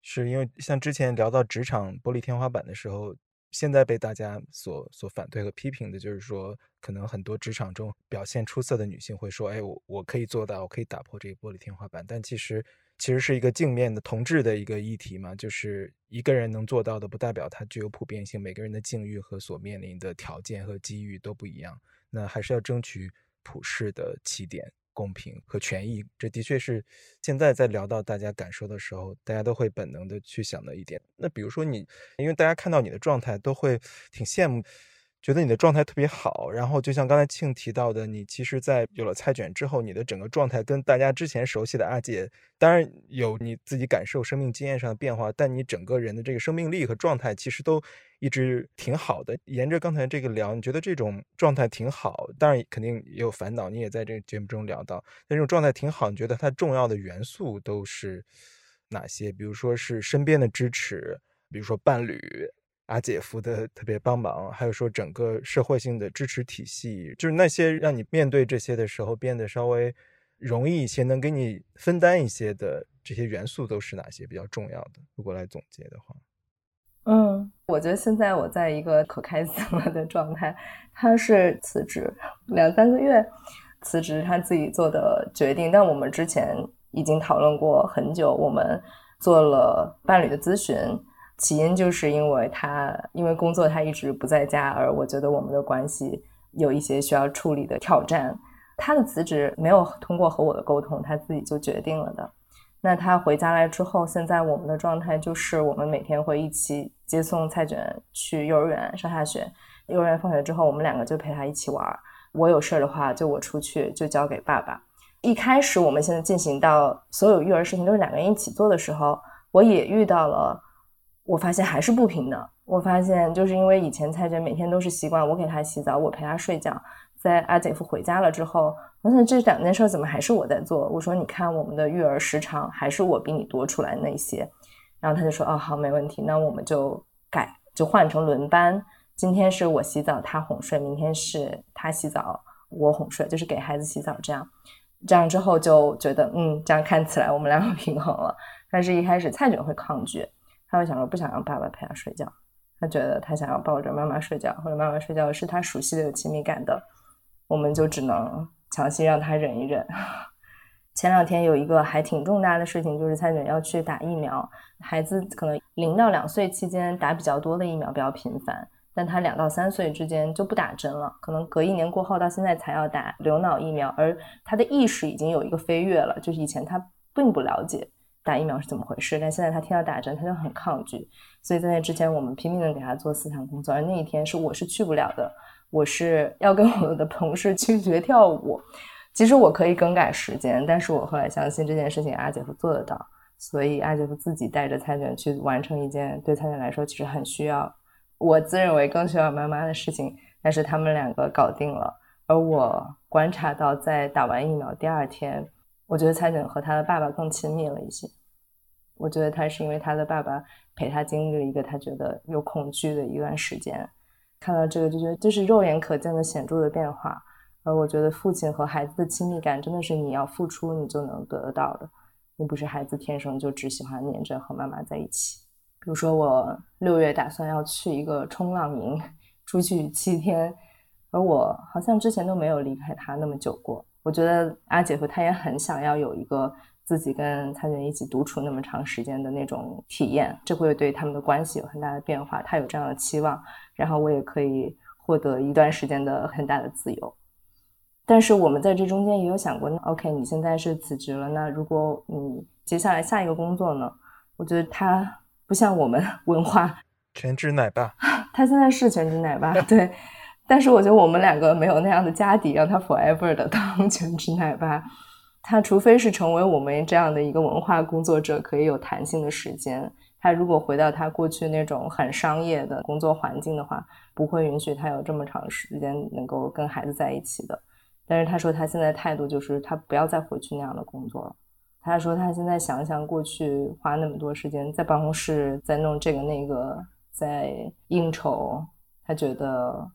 是因为像之前聊到职场玻璃天花板的时候，现在被大家所所反对和批评的就是说，可能很多职场中表现出色的女性会说，哎，我我可以做到，我可以打破这个玻璃天花板，但其实。其实是一个镜面的同质的一个议题嘛，就是一个人能做到的，不代表他具有普遍性。每个人的境遇和所面临的条件和机遇都不一样，那还是要争取普世的起点，公平和权益。这的确是现在在聊到大家感受的时候，大家都会本能的去想的一点。那比如说你，因为大家看到你的状态，都会挺羡慕。觉得你的状态特别好，然后就像刚才庆提到的，你其实，在有了菜卷之后，你的整个状态跟大家之前熟悉的阿姐，当然有你自己感受生命经验上的变化，但你整个人的这个生命力和状态其实都一直挺好的。沿着刚才这个聊，你觉得这种状态挺好，当然肯定也有烦恼，你也在这个节目中聊到，但这种状态挺好，你觉得它重要的元素都是哪些？比如说是身边的支持，比如说伴侣。阿姐夫的特别帮忙，还有说整个社会性的支持体系，就是那些让你面对这些的时候变得稍微容易一些，能给你分担一些的这些元素都是哪些比较重要的？如果来总结的话，嗯，我觉得现在我在一个可开心了的状态。他是辞职两三个月，辞职他自己做的决定，但我们之前已经讨论过很久，我们做了伴侣的咨询。起因就是因为他因为工作他一直不在家，而我觉得我们的关系有一些需要处理的挑战。他的辞职没有通过和我的沟通，他自己就决定了的。那他回家来之后，现在我们的状态就是我们每天会一起接送蔡卷去幼儿园上下学。幼儿园放学之后，我们两个就陪他一起玩。我有事儿的话，就我出去就交给爸爸。一开始我们现在进行到所有育儿事情都是两个人一起做的时候，我也遇到了。我发现还是不平等。我发现就是因为以前蔡娟每天都是习惯我给她洗澡，我陪她睡觉。在阿姐夫回家了之后，我想这两件事怎么还是我在做？我说你看我们的育儿时长还是我比你多出来那些。然后他就说哦好没问题，那我们就改就换成轮班。今天是我洗澡他哄睡，明天是他洗澡我哄睡，就是给孩子洗澡这样。这样之后就觉得嗯这样看起来我们两个平衡了。但是一开始蔡卷会抗拒。他会想说不想让爸爸陪他睡觉，他觉得他想要抱着妈妈睡觉，或者妈妈睡觉是他熟悉的、有亲密感的，我们就只能强行让他忍一忍。前两天有一个还挺重大的事情，就是蔡卷要去打疫苗。孩子可能零到两岁期间打比较多的疫苗比较频繁，但他两到三岁之间就不打针了，可能隔一年过后到现在才要打流脑疫苗，而他的意识已经有一个飞跃了，就是以前他并不了解。打疫苗是怎么回事？但现在他听到打针，他就很抗拒。所以在那之前，我们拼命的给他做思想工作。而那一天是我是去不了的，我是要跟我的同事去学跳舞。其实我可以更改时间，但是我后来相信这件事情阿姐夫做得到。所以阿姐夫自己带着菜卷去完成一件对菜卷来说其实很需要，我自认为更需要妈妈的事情。但是他们两个搞定了。而我观察到，在打完疫苗第二天。我觉得蔡景和他的爸爸更亲密了一些。我觉得他是因为他的爸爸陪他经历了一个他觉得有恐惧的一段时间，看到这个就觉得这是肉眼可见的显著的变化。而我觉得父亲和孩子的亲密感真的是你要付出你就能得得到的，并不是孩子天生就只喜欢黏着和妈妈在一起。比如说我六月打算要去一个冲浪营，出去七天，而我好像之前都没有离开他那么久过。我觉得阿姐夫他也很想要有一个自己跟蔡卷一起独处那么长时间的那种体验，这会对他们的关系有很大的变化。他有这样的期望，然后我也可以获得一段时间的很大的自由。但是我们在这中间也有想过，OK，你现在是辞职了，那如果你接下来下一个工作呢？我觉得他不像我们 文化全职奶爸，他现在是全职奶爸，对。但是我觉得我们两个没有那样的家底，让他 forever 的 当全职奶爸。他除非是成为我们这样的一个文化工作者，可以有弹性的时间。他如果回到他过去那种很商业的工作环境的话，不会允许他有这么长时间能够跟孩子在一起的。但是他说他现在态度就是他不要再回去那样的工作了。他说他现在想想过去花那么多时间在办公室在弄这个那个在应酬，他觉得。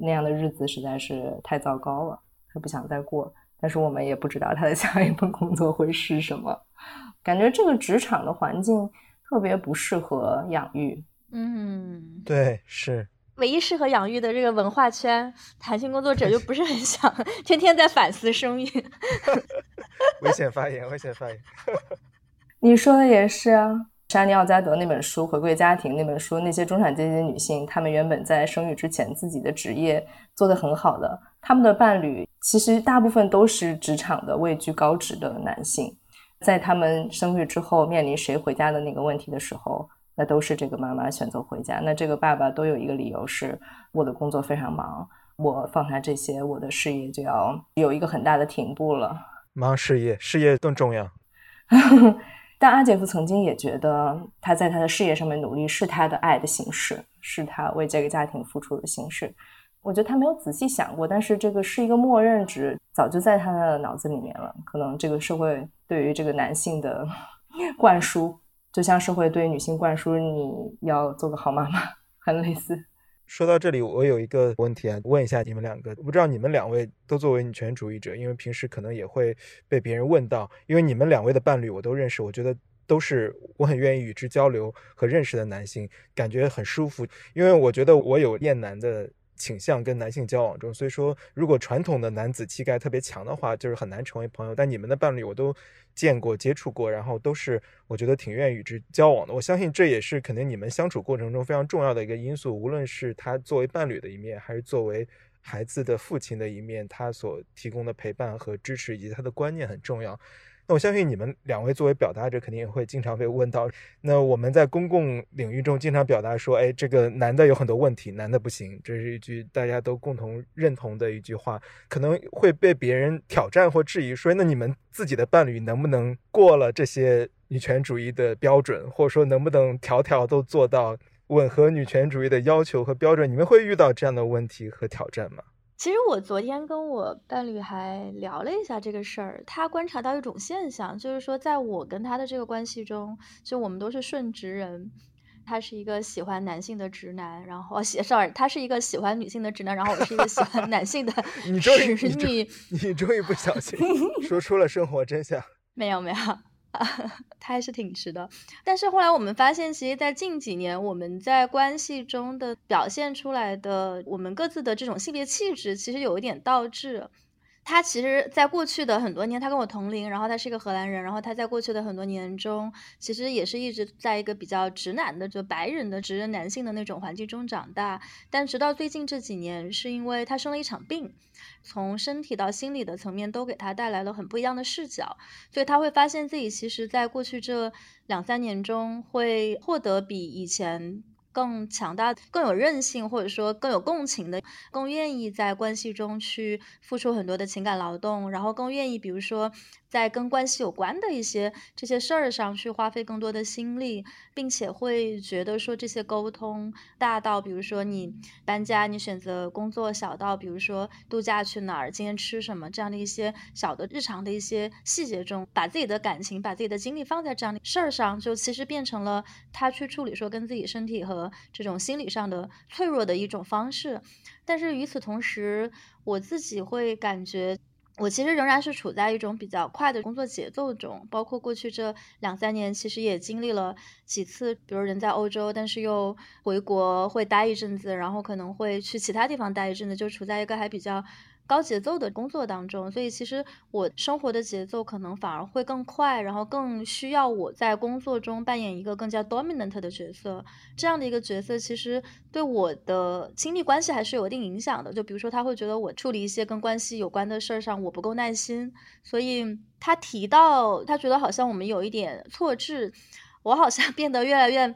那样的日子实在是太糟糕了，他不想再过。但是我们也不知道他的下一份工作会是什么。感觉这个职场的环境特别不适合养育。嗯，对，是唯一适合养育的这个文化圈，弹性工作者就不是很想 天天在反思生育。危险发言，危险发言。你说的也是啊。沙尼奥加德那本书《回归家庭》那本书，那些中产阶级女性，她们原本在生育之前自己的职业做得很好的，她们的伴侣其实大部分都是职场的位居高职的男性，在他们生育之后面临谁回家的那个问题的时候，那都是这个妈妈选择回家，那这个爸爸都有一个理由是我的工作非常忙，我放下这些，我的事业就要有一个很大的停步了，忙事业，事业更重要。但阿杰夫曾经也觉得，他在他的事业上面努力是他的爱的形式，是他为这个家庭付出的形式。我觉得他没有仔细想过，但是这个是一个默认值，早就在他的脑子里面了。可能这个社会对于这个男性的 灌输，就像社会对女性灌输你要做个好妈妈，很类似。说到这里，我有一个问题啊，问一下你们两个，我不知道你们两位都作为女权主义者，因为平时可能也会被别人问到，因为你们两位的伴侣我都认识，我觉得都是我很愿意与之交流和认识的男性，感觉很舒服，因为我觉得我有厌男的。倾向跟男性交往中，所以说如果传统的男子气概特别强的话，就是很难成为朋友。但你们的伴侣我都见过、接触过，然后都是我觉得挺愿意与之交往的。我相信这也是肯定你们相处过程中非常重要的一个因素。无论是他作为伴侣的一面，还是作为孩子的父亲的一面，他所提供的陪伴和支持以及他的观念很重要。那我相信你们两位作为表达者，肯定也会经常被问到。那我们在公共领域中经常表达说：“哎，这个男的有很多问题，男的不行。”这是一句大家都共同认同的一句话，可能会被别人挑战或质疑，说：“那你们自己的伴侣能不能过了这些女权主义的标准，或者说能不能条条都做到吻合女权主义的要求和标准？”你们会遇到这样的问题和挑战吗？其实我昨天跟我伴侣还聊了一下这个事儿，他观察到一种现象，就是说，在我跟他的这个关系中，就我们都是顺直人，他是一个喜欢男性的直男，然后，sorry，他是一个喜欢女性的直男，然后我是一个喜欢男性的直女，你终于不小心 说出了生活真相，没有没有。他还是挺直的，但是后来我们发现，其实，在近几年，我们在关系中的表现出来的，我们各自的这种性别气质，其实有一点倒置。他其实，在过去的很多年，他跟我同龄，然后他是一个荷兰人，然后他在过去的很多年中，其实也是一直在一个比较直男的，就白人的直人男性的那种环境中长大。但直到最近这几年，是因为他生了一场病，从身体到心理的层面都给他带来了很不一样的视角，所以他会发现自己其实在过去这两三年中，会获得比以前。更强大、更有韧性，或者说更有共情的，更愿意在关系中去付出很多的情感劳动，然后更愿意，比如说。在跟关系有关的一些这些事儿上去花费更多的心力，并且会觉得说这些沟通大到，比如说你搬家，你选择工作，小到比如说度假去哪儿，今天吃什么这样的一些小的日常的一些细节中，把自己的感情、把自己的精力放在这样的事儿上，就其实变成了他去处理说跟自己身体和这种心理上的脆弱的一种方式。但是与此同时，我自己会感觉。我其实仍然是处在一种比较快的工作节奏中，包括过去这两三年，其实也经历了几次，比如人在欧洲，但是又回国会待一阵子，然后可能会去其他地方待一阵子，就处在一个还比较。高节奏的工作当中，所以其实我生活的节奏可能反而会更快，然后更需要我在工作中扮演一个更加 dominant 的角色。这样的一个角色，其实对我的亲密关系还是有一定影响的。就比如说，他会觉得我处理一些跟关系有关的事儿上我不够耐心，所以他提到他觉得好像我们有一点错置，我好像 变得越来越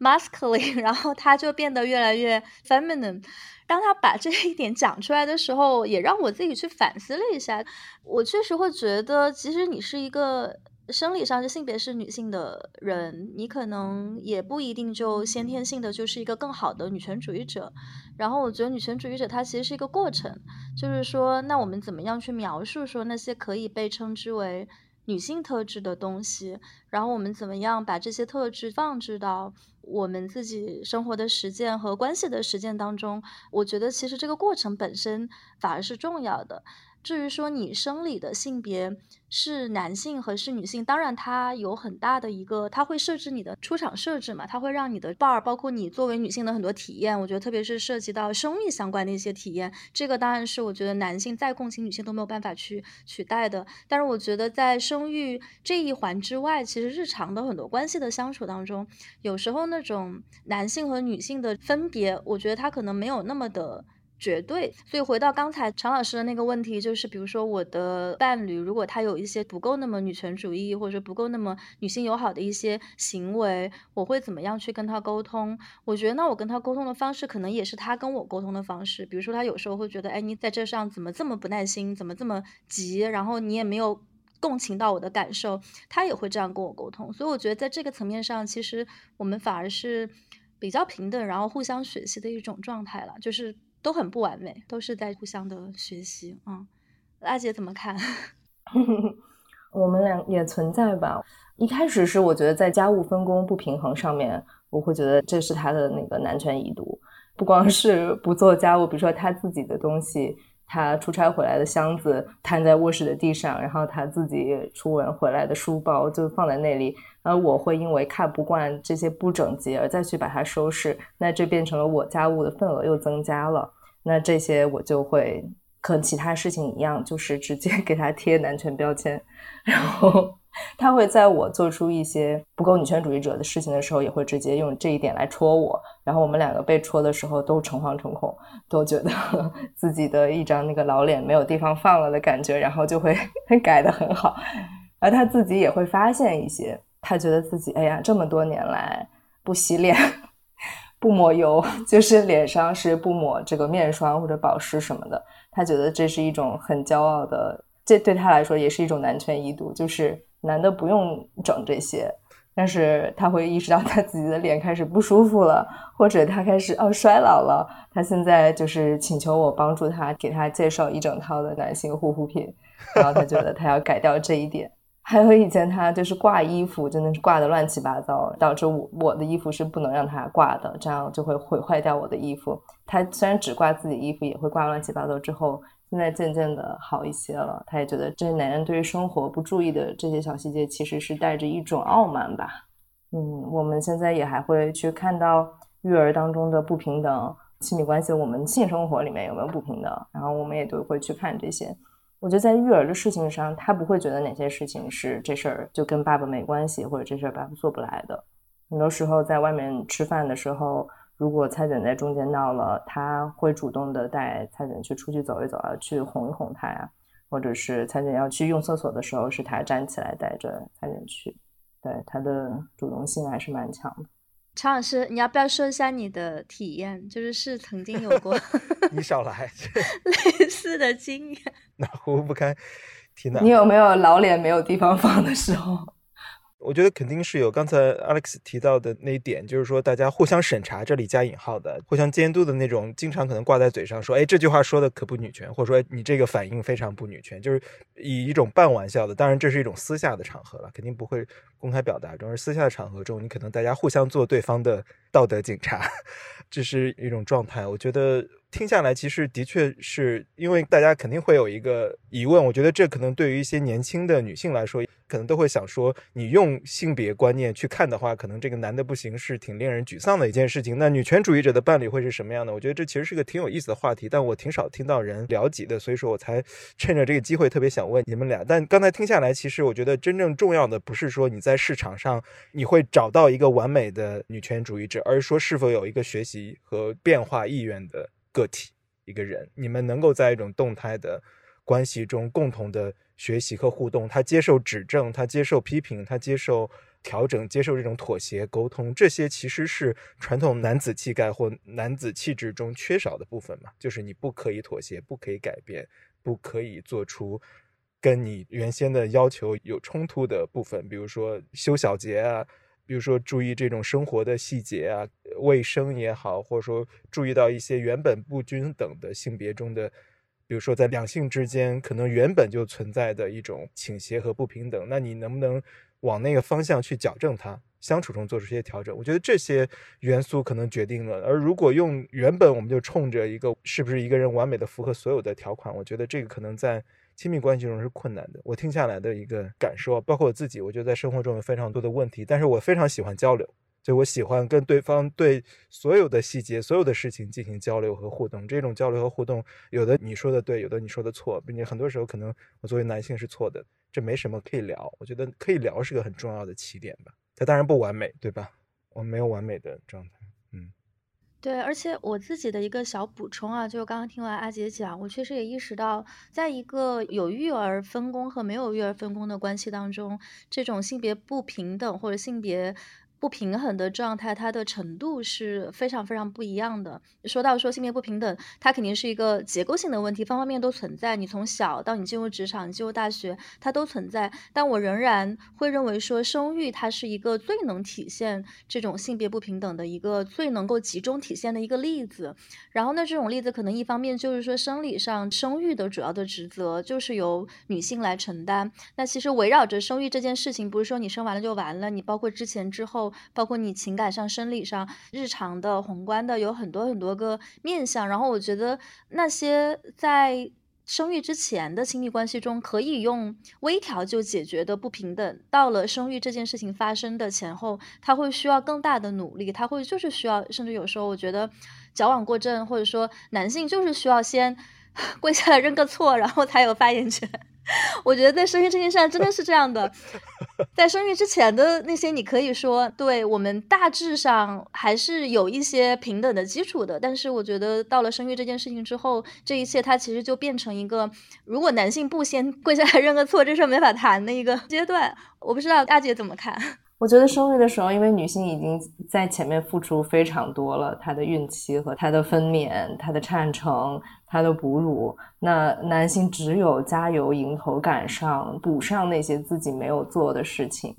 masculine，然后他就变得越来越 feminine。当他把这一点讲出来的时候，也让我自己去反思了一下。我确实会觉得，其实你是一个生理上是性别是女性的人，你可能也不一定就先天性的就是一个更好的女权主义者。然后，我觉得女权主义者它其实是一个过程，就是说，那我们怎么样去描述说那些可以被称之为女性特质的东西？然后，我们怎么样把这些特质放置到？我们自己生活的实践和关系的实践当中，我觉得其实这个过程本身反而是重要的。至于说你生理的性别是男性和是女性，当然它有很大的一个，它会设置你的出场设置嘛，它会让你的 bar，包括你作为女性的很多体验，我觉得特别是涉及到生育相关的一些体验，这个当然是我觉得男性再共情女性都没有办法去取代的。但是我觉得在生育这一环之外，其实日常的很多关系的相处当中，有时候那种男性和女性的分别，我觉得它可能没有那么的。绝对，所以回到刚才常老师的那个问题，就是比如说我的伴侣，如果他有一些不够那么女权主义，或者说不够那么女性友好的一些行为，我会怎么样去跟他沟通？我觉得那我跟他沟通的方式，可能也是他跟我沟通的方式。比如说他有时候会觉得，哎，你在这上怎么这么不耐心，怎么这么急，然后你也没有共情到我的感受，他也会这样跟我沟通。所以我觉得在这个层面上，其实我们反而是比较平等，然后互相学习的一种状态了，就是。都很不完美，都是在互相的学习。嗯，阿姐怎么看？我们俩也存在吧。一开始是我觉得在家务分工不平衡上面，我会觉得这是他的那个男权遗毒。不光是不做家务，比如说他自己的东西，他出差回来的箱子摊在卧室的地上，然后他自己出门回来的书包就放在那里。而我会因为看不惯这些不整洁而再去把它收拾，那这变成了我家务的份额又增加了。那这些我就会和其他事情一样，就是直接 给他贴男权标签，然后他会在我做出一些不够女权主义者的事情的时候，也会直接用这一点来戳我。然后我们两个被戳的时候都诚惶诚恐，都觉得 自己的一张那个老脸没有地方放了的感觉，然后就会 改的很好。而他自己也会发现一些，他觉得自己哎呀，这么多年来不洗脸。不抹油，就是脸上是不抹这个面霜或者保湿什么的。他觉得这是一种很骄傲的，这对他来说也是一种男权遗毒，就是男的不用整这些。但是他会意识到他自己的脸开始不舒服了，或者他开始哦衰老了。他现在就是请求我帮助他，给他介绍一整套的男性护肤品，然后他觉得他要改掉这一点。还有以前他就是挂衣服，真的是挂的乱七八糟，导致我我的衣服是不能让他挂的，这样就会毁坏掉我的衣服。他虽然只挂自己衣服，也会挂乱七八糟。之后现在渐渐的好一些了，他也觉得这些男人对于生活不注意的这些小细节，其实是带着一种傲慢吧。嗯，我们现在也还会去看到育儿当中的不平等，亲密关系，我们性生活里面有没有不平等，然后我们也都会去看这些。我觉得在育儿的事情上，他不会觉得哪些事情是这事儿就跟爸爸没关系，或者这事儿爸爸做不来的。很多时候在外面吃饭的时候，如果蔡卷在中间闹了，他会主动的带蔡卷去出去走一走啊，去哄一哄他呀。或者是蔡卷要去用厕所的时候，是他站起来带着蔡卷去。对他的主动性还是蛮强的。常老师，你要不要说一下你的体验？就是是曾经有过 你少来类似的经验，哪壶 不开提哪。你有没有老脸没有地方放的时候？我觉得肯定是有。刚才 Alex 提到的那一点，就是说大家互相审查，这里加引号的，互相监督的那种，经常可能挂在嘴上说，哎，这句话说的可不女权，或者说你这个反应非常不女权，就是以一种半玩笑的，当然这是一种私下的场合了，肯定不会公开表达中，而私下的场合中，你可能大家互相做对方的道德警察，这是一种状态。我觉得。听下来，其实的确是因为大家肯定会有一个疑问，我觉得这可能对于一些年轻的女性来说，可能都会想说，你用性别观念去看的话，可能这个男的不行是挺令人沮丧的一件事情。那女权主义者的伴侣会是什么样的？我觉得这其实是个挺有意思的话题，但我挺少听到人聊及的，所以说我才趁着这个机会特别想问你们俩。但刚才听下来，其实我觉得真正重要的不是说你在市场上你会找到一个完美的女权主义者，而是说是否有一个学习和变化意愿的。个体一个人，你们能够在一种动态的关系中共同的学习和互动，他接受指正，他接受批评，他接受调整，接受这种妥协沟通，这些其实是传统男子气概或男子气质中缺少的部分嘛？就是你不可以妥协，不可以改变，不可以做出跟你原先的要求有冲突的部分，比如说修小节啊。比如说，注意这种生活的细节啊，卫生也好，或者说注意到一些原本不均等的性别中的，比如说在两性之间可能原本就存在的一种倾斜和不平等，那你能不能往那个方向去矫正它？相处中做出一些调整。我觉得这些元素可能决定了。而如果用原本我们就冲着一个是不是一个人完美的符合所有的条款，我觉得这个可能在亲密关系中是困难的。我听下来的一个感受，包括我自己，我觉得在生活中有非常多的问题，但是我非常喜欢交流。所以我喜欢跟对方对所有的细节、所有的事情进行交流和互动。这种交流和互动，有的你说的对，有的你说的错，并且很多时候可能我作为男性是错的，这没什么可以聊。我觉得可以聊是个很重要的起点吧。它当然不完美，对吧？我没有完美的状态。嗯，对。而且我自己的一个小补充啊，就是刚刚听完阿杰讲，我确实也意识到，在一个有育儿分工和没有育儿分工的关系当中，这种性别不平等或者性别。不平衡的状态，它的程度是非常非常不一样的。说到说性别不平等，它肯定是一个结构性的问题，方方面面都存在。你从小到你进入职场、进入大学，它都存在。但我仍然会认为说，生育它是一个最能体现这种性别不平等的一个最能够集中体现的一个例子。然后呢，这种例子可能一方面就是说，生理上生育的主要的职责就是由女性来承担。那其实围绕着生育这件事情，不是说你生完了就完了，你包括之前之后。包括你情感上、生理上、日常的、宏观的，有很多很多个面向。然后我觉得那些在生育之前的亲密关系中可以用微调就解决的不平等，到了生育这件事情发生的前后，他会需要更大的努力，他会就是需要，甚至有时候我觉得矫枉过正，或者说男性就是需要先 跪下来认个错，然后才有发言权。我觉得在生育这件事上真的是这样的，在生育之前的那些，你可以说对我们大致上还是有一些平等的基础的。但是我觉得到了生育这件事情之后，这一切它其实就变成一个，如果男性不先跪下来认个错，这事儿没法谈的一个阶段。我不知道大姐怎么看。我觉得生育的时候，因为女性已经在前面付出非常多了，她的孕期和她的分娩、她的产程、她的哺乳，那男性只有加油迎头赶上，补上那些自己没有做的事情，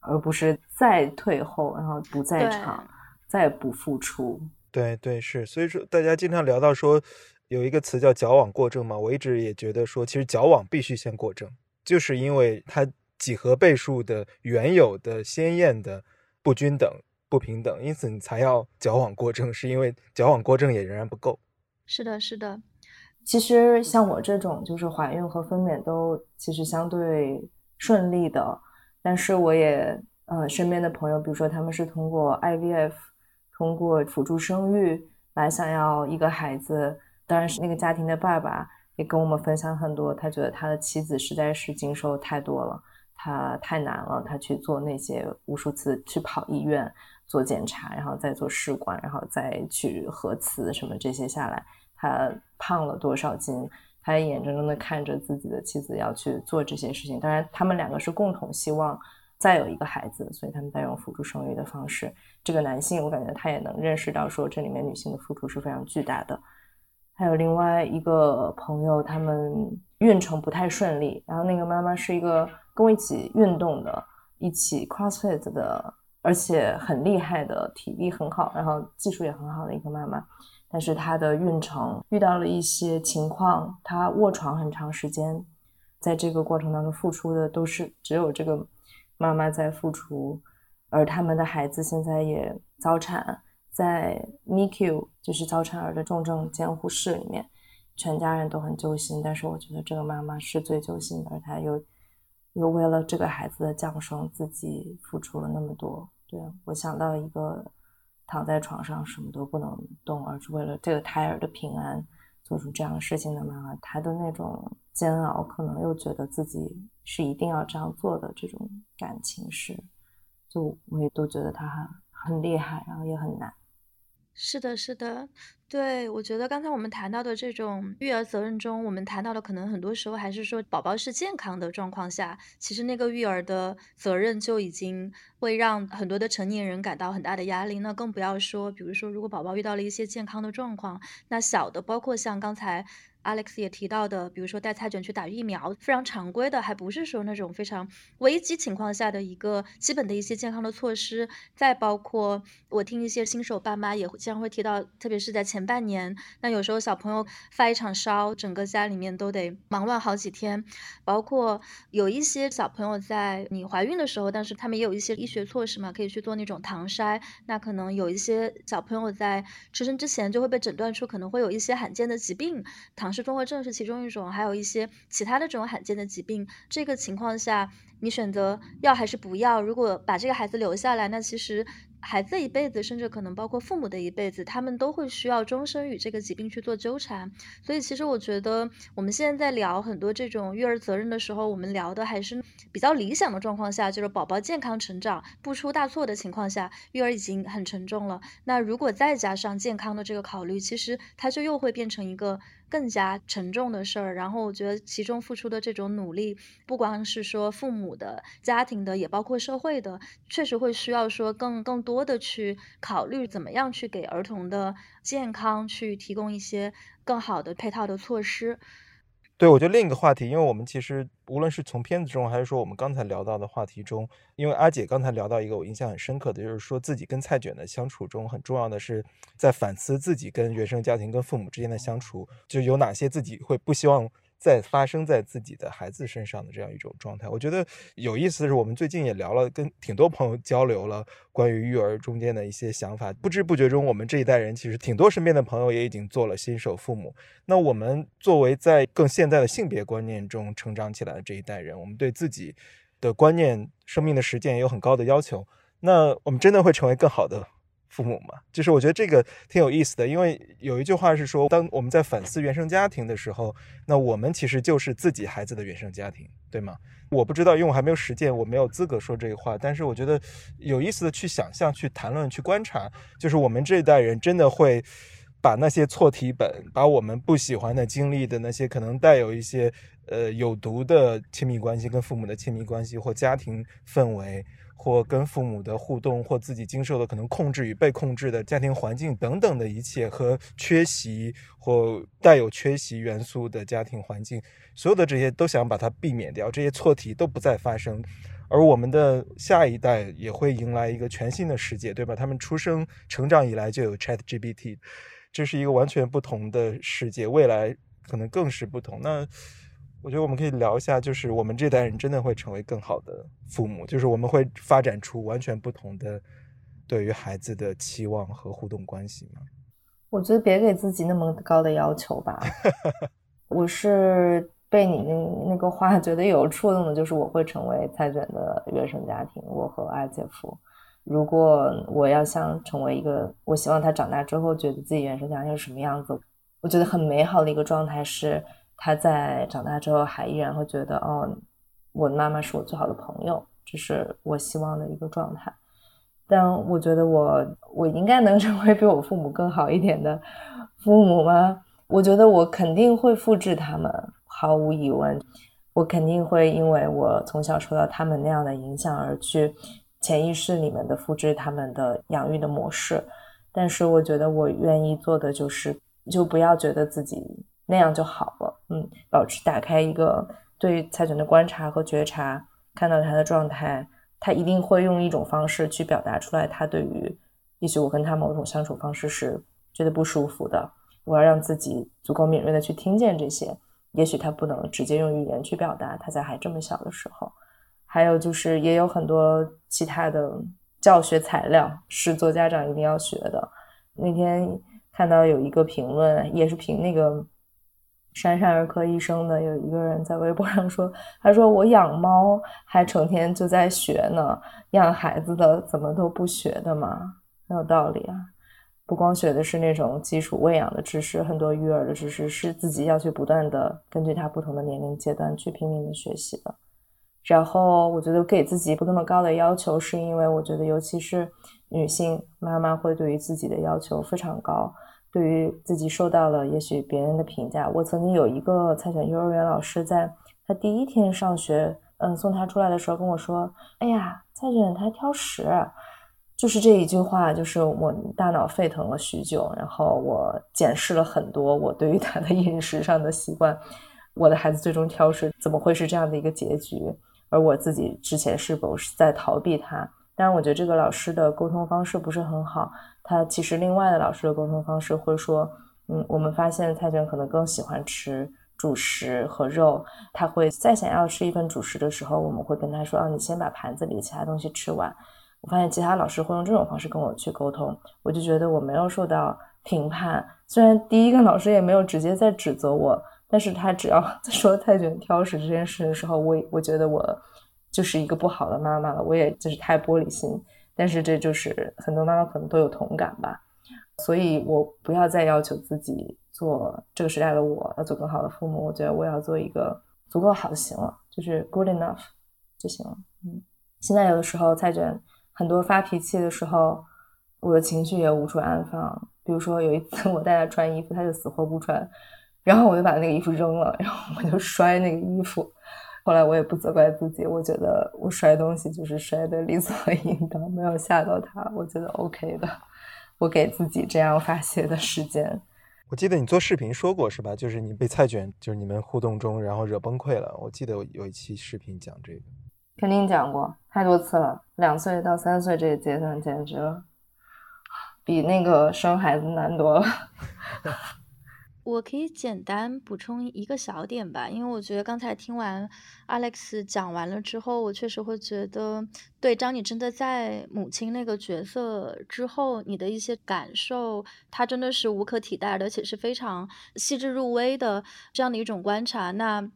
而不是再退后，然后不在场，再不付出。对对是，所以说大家经常聊到说有一个词叫矫枉过正嘛，我一直也觉得说，其实矫枉必须先过正，就是因为它。几何倍数的原有的鲜艳的不均等不平等，因此你才要矫枉过正，是因为矫枉过正也仍然不够。是的，是的。其实像我这种，就是怀孕和分娩都其实相对顺利的，但是我也呃身边的朋友，比如说他们是通过 IVF，通过辅助生育来想要一个孩子，当然是那个家庭的爸爸也跟我们分享很多，他觉得他的妻子实在是经受太多了。他太难了，他去做那些无数次去跑医院做检查，然后再做试管，然后再去核磁什么这些下来，他胖了多少斤？他也眼睁睁的看着自己的妻子要去做这些事情。当然，他们两个是共同希望再有一个孩子，所以他们在用辅助生育的方式。这个男性，我感觉他也能认识到说这里面女性的付出是非常巨大的。还有另外一个朋友，他们孕程不太顺利，然后那个妈妈是一个。跟我一起运动的，一起 CrossFit 的，而且很厉害的，体力很好，然后技术也很好的一个妈妈。但是她的孕程遇到了一些情况，她卧床很长时间，在这个过程当中付出的都是只有这个妈妈在付出，而他们的孩子现在也早产，在 NICU 就是早产儿的重症监护室里面，全家人都很揪心。但是我觉得这个妈妈是最揪心的，而她又。又为了这个孩子的降生，自己付出了那么多。对我想到一个躺在床上什么都不能动，而是为了这个胎儿的平安做出这样事情的妈妈，她的那种煎熬，可能又觉得自己是一定要这样做的这种感情是，就我也都觉得她很厉害，然后也很难。是的，是的，对，我觉得刚才我们谈到的这种育儿责任中，我们谈到的可能很多时候还是说宝宝是健康的状况下，其实那个育儿的责任就已经会让很多的成年人感到很大的压力。那更不要说，比如说如果宝宝遇到了一些健康的状况，那小的，包括像刚才 Alex 也提到的，比如说带菜卷去打疫苗，非常常规的，还不是说那种非常危机情况下的一个基本的一些健康的措施。再包括我听一些新手爸妈也经常会提到，特别是在前半年，那有时候小朋友发一场烧，整个家里面都得忙乱好几天。包括有一些小朋友在你怀孕的时候，但是他们也有一些医学措施嘛，可以去做那种糖筛。那可能有一些小朋友在出生之前就会被诊断出可能会有一些罕见的疾病，糖。是综合症是其中一种，还有一些其他的这种罕见的疾病。这个情况下，你选择要还是不要？如果把这个孩子留下来，那其实。孩子一辈子，甚至可能包括父母的一辈子，他们都会需要终身与这个疾病去做纠缠。所以，其实我觉得我们现在在聊很多这种育儿责任的时候，我们聊的还是比较理想的状况下，就是宝宝健康成长不出大错的情况下，育儿已经很沉重了。那如果再加上健康的这个考虑，其实它就又会变成一个。更加沉重的事儿，然后我觉得其中付出的这种努力，不光是说父母的、家庭的，也包括社会的，确实会需要说更更多的去考虑怎么样去给儿童的健康去提供一些更好的配套的措施。对，我觉得另一个话题，因为我们其实无论是从片子中，还是说我们刚才聊到的话题中，因为阿姐刚才聊到一个我印象很深刻的，就是说自己跟蔡卷的相处中，很重要的是在反思自己跟原生家庭、跟父母之间的相处，就有哪些自己会不希望。在发生在自己的孩子身上的这样一种状态，我觉得有意思的是，我们最近也聊了，跟挺多朋友交流了关于育儿中间的一些想法。不知不觉中，我们这一代人其实挺多身边的朋友也已经做了新手父母。那我们作为在更现代的性别观念中成长起来的这一代人，我们对自己的观念、生命的实践也有很高的要求。那我们真的会成为更好的？父母嘛，就是我觉得这个挺有意思的，因为有一句话是说，当我们在反思原生家庭的时候，那我们其实就是自己孩子的原生家庭，对吗？我不知道，因为我还没有实践，我没有资格说这个话。但是我觉得有意思的去想象、去谈论、去观察，就是我们这一代人真的会把那些错题本，把我们不喜欢的经历的那些可能带有一些呃有毒的亲密关系，跟父母的亲密关系或家庭氛围。或跟父母的互动，或自己经受的可能控制与被控制的家庭环境等等的一切，和缺席或带有缺席元素的家庭环境，所有的这些都想把它避免掉，这些错题都不再发生。而我们的下一代也会迎来一个全新的世界，对吧？他们出生成长以来就有 Chat GPT，这是一个完全不同的世界，未来可能更是不同。那。我觉得我们可以聊一下，就是我们这代人真的会成为更好的父母，就是我们会发展出完全不同的对于孩子的期望和互动关系吗？我觉得别给自己那么高的要求吧。我是被你那那个话觉得有触动的，就是我会成为蔡卷的原生家庭，我和艾姐夫。如果我要想成为一个，我希望他长大之后觉得自己原生家庭是什么样子，我觉得很美好的一个状态是。他在长大之后还依然会觉得，哦，我的妈妈是我最好的朋友，这是我希望的一个状态。但我觉得我我应该能 成为比我父母更好一点的父母吗？我觉得我肯定会复制他们，毫无疑问，我肯定会因为我从小受到他们那样的影响而去潜意识里面的复制他们的养育的模式。但是我觉得我愿意做的就是，就不要觉得自己。那样就好了，嗯，保持打开一个对蔡卷的观察和觉察，看到他的状态，他一定会用一种方式去表达出来。他对于，也许我跟他某种相处方式是觉得不舒服的，我要让自己足够敏锐的去听见这些。也许他不能直接用语言去表达，他在还这么小的时候。还有就是，也有很多其他的教学材料是做家长一定要学的。那天看到有一个评论，也是评那个。珊珊儿科医生的有一个人在微博上说：“他说我养猫还成天就在学呢，养孩子的怎么都不学的嘛？很有道理啊！不光学的是那种基础喂养的知识，很多育儿的知识是自己要去不断的根据他不同的年龄阶段去拼命的学习的。然后我觉得给自己不那么高的要求，是因为我觉得尤其是女性妈妈会对于自己的要求非常高。”对于自己受到了也许别人的评价，我曾经有一个猜选幼儿园老师，在他第一天上学，嗯，送他出来的时候跟我说：“哎呀，蔡卷他挑食。”就是这一句话，就是我大脑沸腾了许久，然后我检视了很多我对于他的 饮食上的习惯。我的孩子最终挑食，怎么会是这样的一个结局？而我自己之前是否是在逃避他？当然，我觉得这个老师的沟通方式不是很好。他其实另外的老师的沟通方式会说：“嗯，我们发现蔡卷可能更喜欢吃主食和肉，他会再想要吃一份主食的时候，我们会跟他说：‘哦，你先把盘子里的其他东西吃完。’我发现其他老师会用这种方式跟我去沟通，我就觉得我没有受到评判。虽然第一个老师也没有直接在指责我。”但是他只要 说太卷挑食这件事的时候，我我觉得我就是一个不好的妈妈了，我也就是太玻璃心。但是这就是很多妈妈可能都有同感吧，所以我不要再要求自己做这个时代的我要做更好的父母，我觉得我要做一个足够好就行了，就是 good enough 就行了。嗯，现在有的时候蔡卷很多发脾气的时候，我的情绪也无处安放。比如说有一次 我带他穿衣服，他就死活不穿。然后我就把那个衣服扔了，然后我就摔那个衣服。后来我也不责怪自己，我觉得我摔东西就是摔的理所应当，没有吓到他，我觉得 OK 的。我给自己这样发泄的时间。我记得你做视频说过是吧？就是你被菜卷，就是你们互动中然后惹崩溃了。我记得有一期视频讲这个，肯定讲过太多次了。两岁到三岁这个阶段简直了，比那个生孩子难多了。我可以简单补充一个小点吧，因为我觉得刚才听完 Alex 讲完了之后，我确实会觉得，对，当你真的在母亲那个角色之后，你的一些感受，它真的是无可替代的，而且是非常细致入微的这样的一种观察。那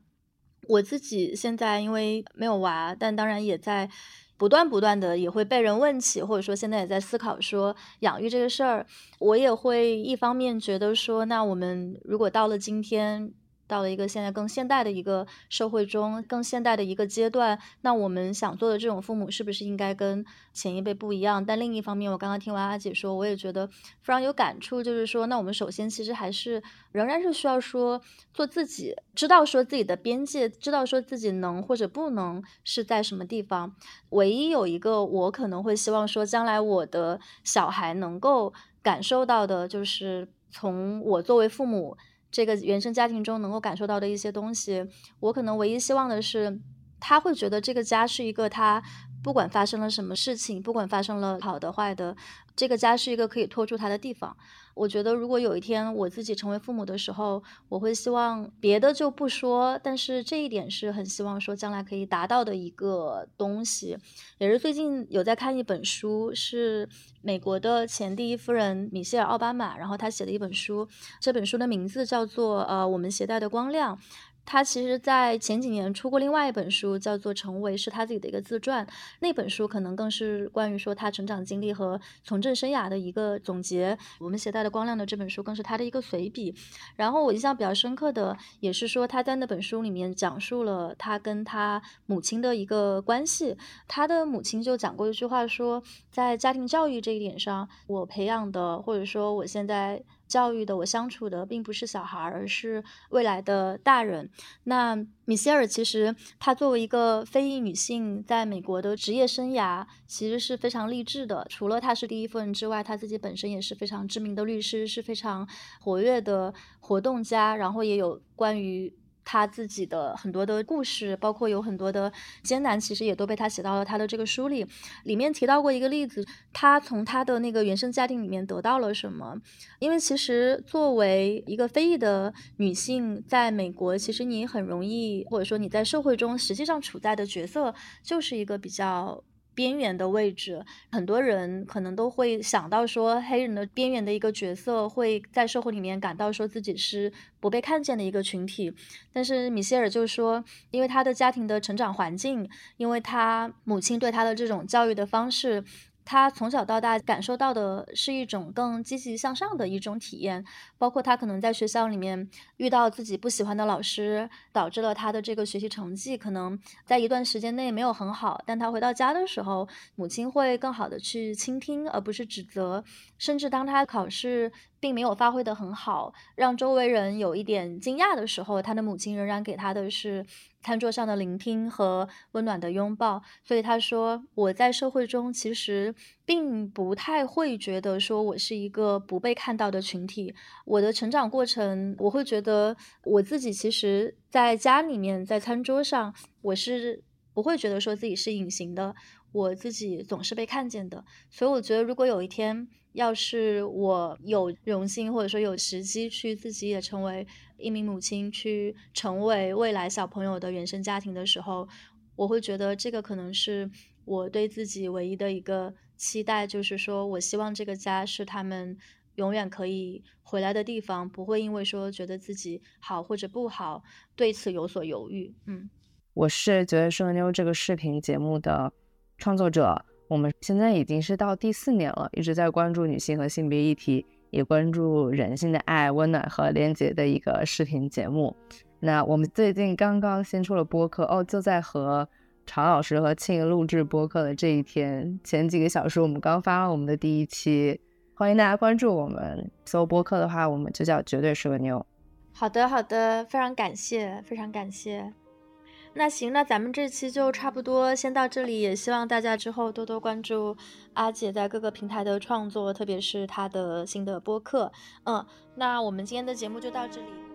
我自己现在因为没有娃，但当然也在。不断不断的也会被人问起，或者说现在也在思考说养育这个事儿，我也会一方面觉得说，那我们如果到了今天。到了一个现在更现代的一个社会中，更现代的一个阶段，那我们想做的这种父母是不是应该跟前一辈不一样？但另一方面，我刚刚听完阿姐说，我也觉得非常有感触，就是说，那我们首先其实还是仍然是需要说做自己，知道说自己的边界，知道说自己能或者不能是在什么地方。唯一有一个我可能会希望说，将来我的小孩能够感受到的，就是从我作为父母。这个原生家庭中能够感受到的一些东西，我可能唯一希望的是，他会觉得这个家是一个他。不管发生了什么事情，不管发生了好的坏的，这个家是一个可以托住他的地方。我觉得，如果有一天我自己成为父母的时候，我会希望别的就不说，但是这一点是很希望说将来可以达到的一个东西。也是最近有在看一本书，是美国的前第一夫人米歇尔奥巴马，然后她写的一本书，这本书的名字叫做《呃我们携带的光亮》。他其实，在前几年出过另外一本书，叫做《成为》，是他自己的一个自传。那本书可能更是关于说他成长经历和从政生涯的一个总结。我们携带的光亮的这本书，更是他的一个随笔。然后我印象比较深刻的，也是说他在那本书里面讲述了他跟他母亲的一个关系。他的母亲就讲过一句话，说在家庭教育这一点上，我培养的，或者说我现在。教育的我相处的并不是小孩，而是未来的大人。那米歇尔其实她作为一个非裔女性，在美国的职业生涯其实是非常励志的。除了她是第一夫人之外，她自己本身也是非常知名的律师，是非常活跃的活动家，然后也有关于。他自己的很多的故事，包括有很多的艰难，其实也都被他写到了他的这个书里。里面提到过一个例子，他从他的那个原生家庭里面得到了什么？因为其实作为一个非裔的女性，在美国，其实你很容易，或者说你在社会中实际上处在的角色，就是一个比较。边缘的位置，很多人可能都会想到说，黑人的边缘的一个角色会在社会里面感到说自己是不被看见的一个群体。但是米歇尔就说，因为他的家庭的成长环境，因为他母亲对他的这种教育的方式。他从小到大感受到的是一种更积极向上的一种体验，包括他可能在学校里面遇到自己不喜欢的老师，导致了他的这个学习成绩可能在一段时间内没有很好。但他回到家的时候，母亲会更好的去倾听，而不是指责。甚至当他考试并没有发挥的很好，让周围人有一点惊讶的时候，他的母亲仍然给他的是餐桌上的聆听和温暖的拥抱。所以他说，我在社会中其实并不太会觉得说我是一个不被看到的群体。我的成长过程，我会觉得我自己其实在家里面，在餐桌上，我是不会觉得说自己是隐形的。我自己总是被看见的，所以我觉得，如果有一天，要是我有荣幸或者说有时机去自己也成为一名母亲，去成为未来小朋友的原生家庭的时候，我会觉得这个可能是我对自己唯一的一个期待，就是说我希望这个家是他们永远可以回来的地方，不会因为说觉得自己好或者不好，对此有所犹豫。嗯，我是绝对社妞这个视频节目的。创作者，我们现在已经是到第四年了，一直在关注女性和性别议题，也关注人性的爱、温暖和连接的一个视频节目。那我们最近刚刚新出了播客哦，就在和常老师和庆录制播客的这一天，前几个小时我们刚发了我们的第一期，欢迎大家关注我们。搜播客的话，我们就叫绝对是个妞。好的，好的，非常感谢，非常感谢。那行，那咱们这期就差不多先到这里，也希望大家之后多多关注阿姐在各个平台的创作，特别是她的新的播客。嗯，那我们今天的节目就到这里。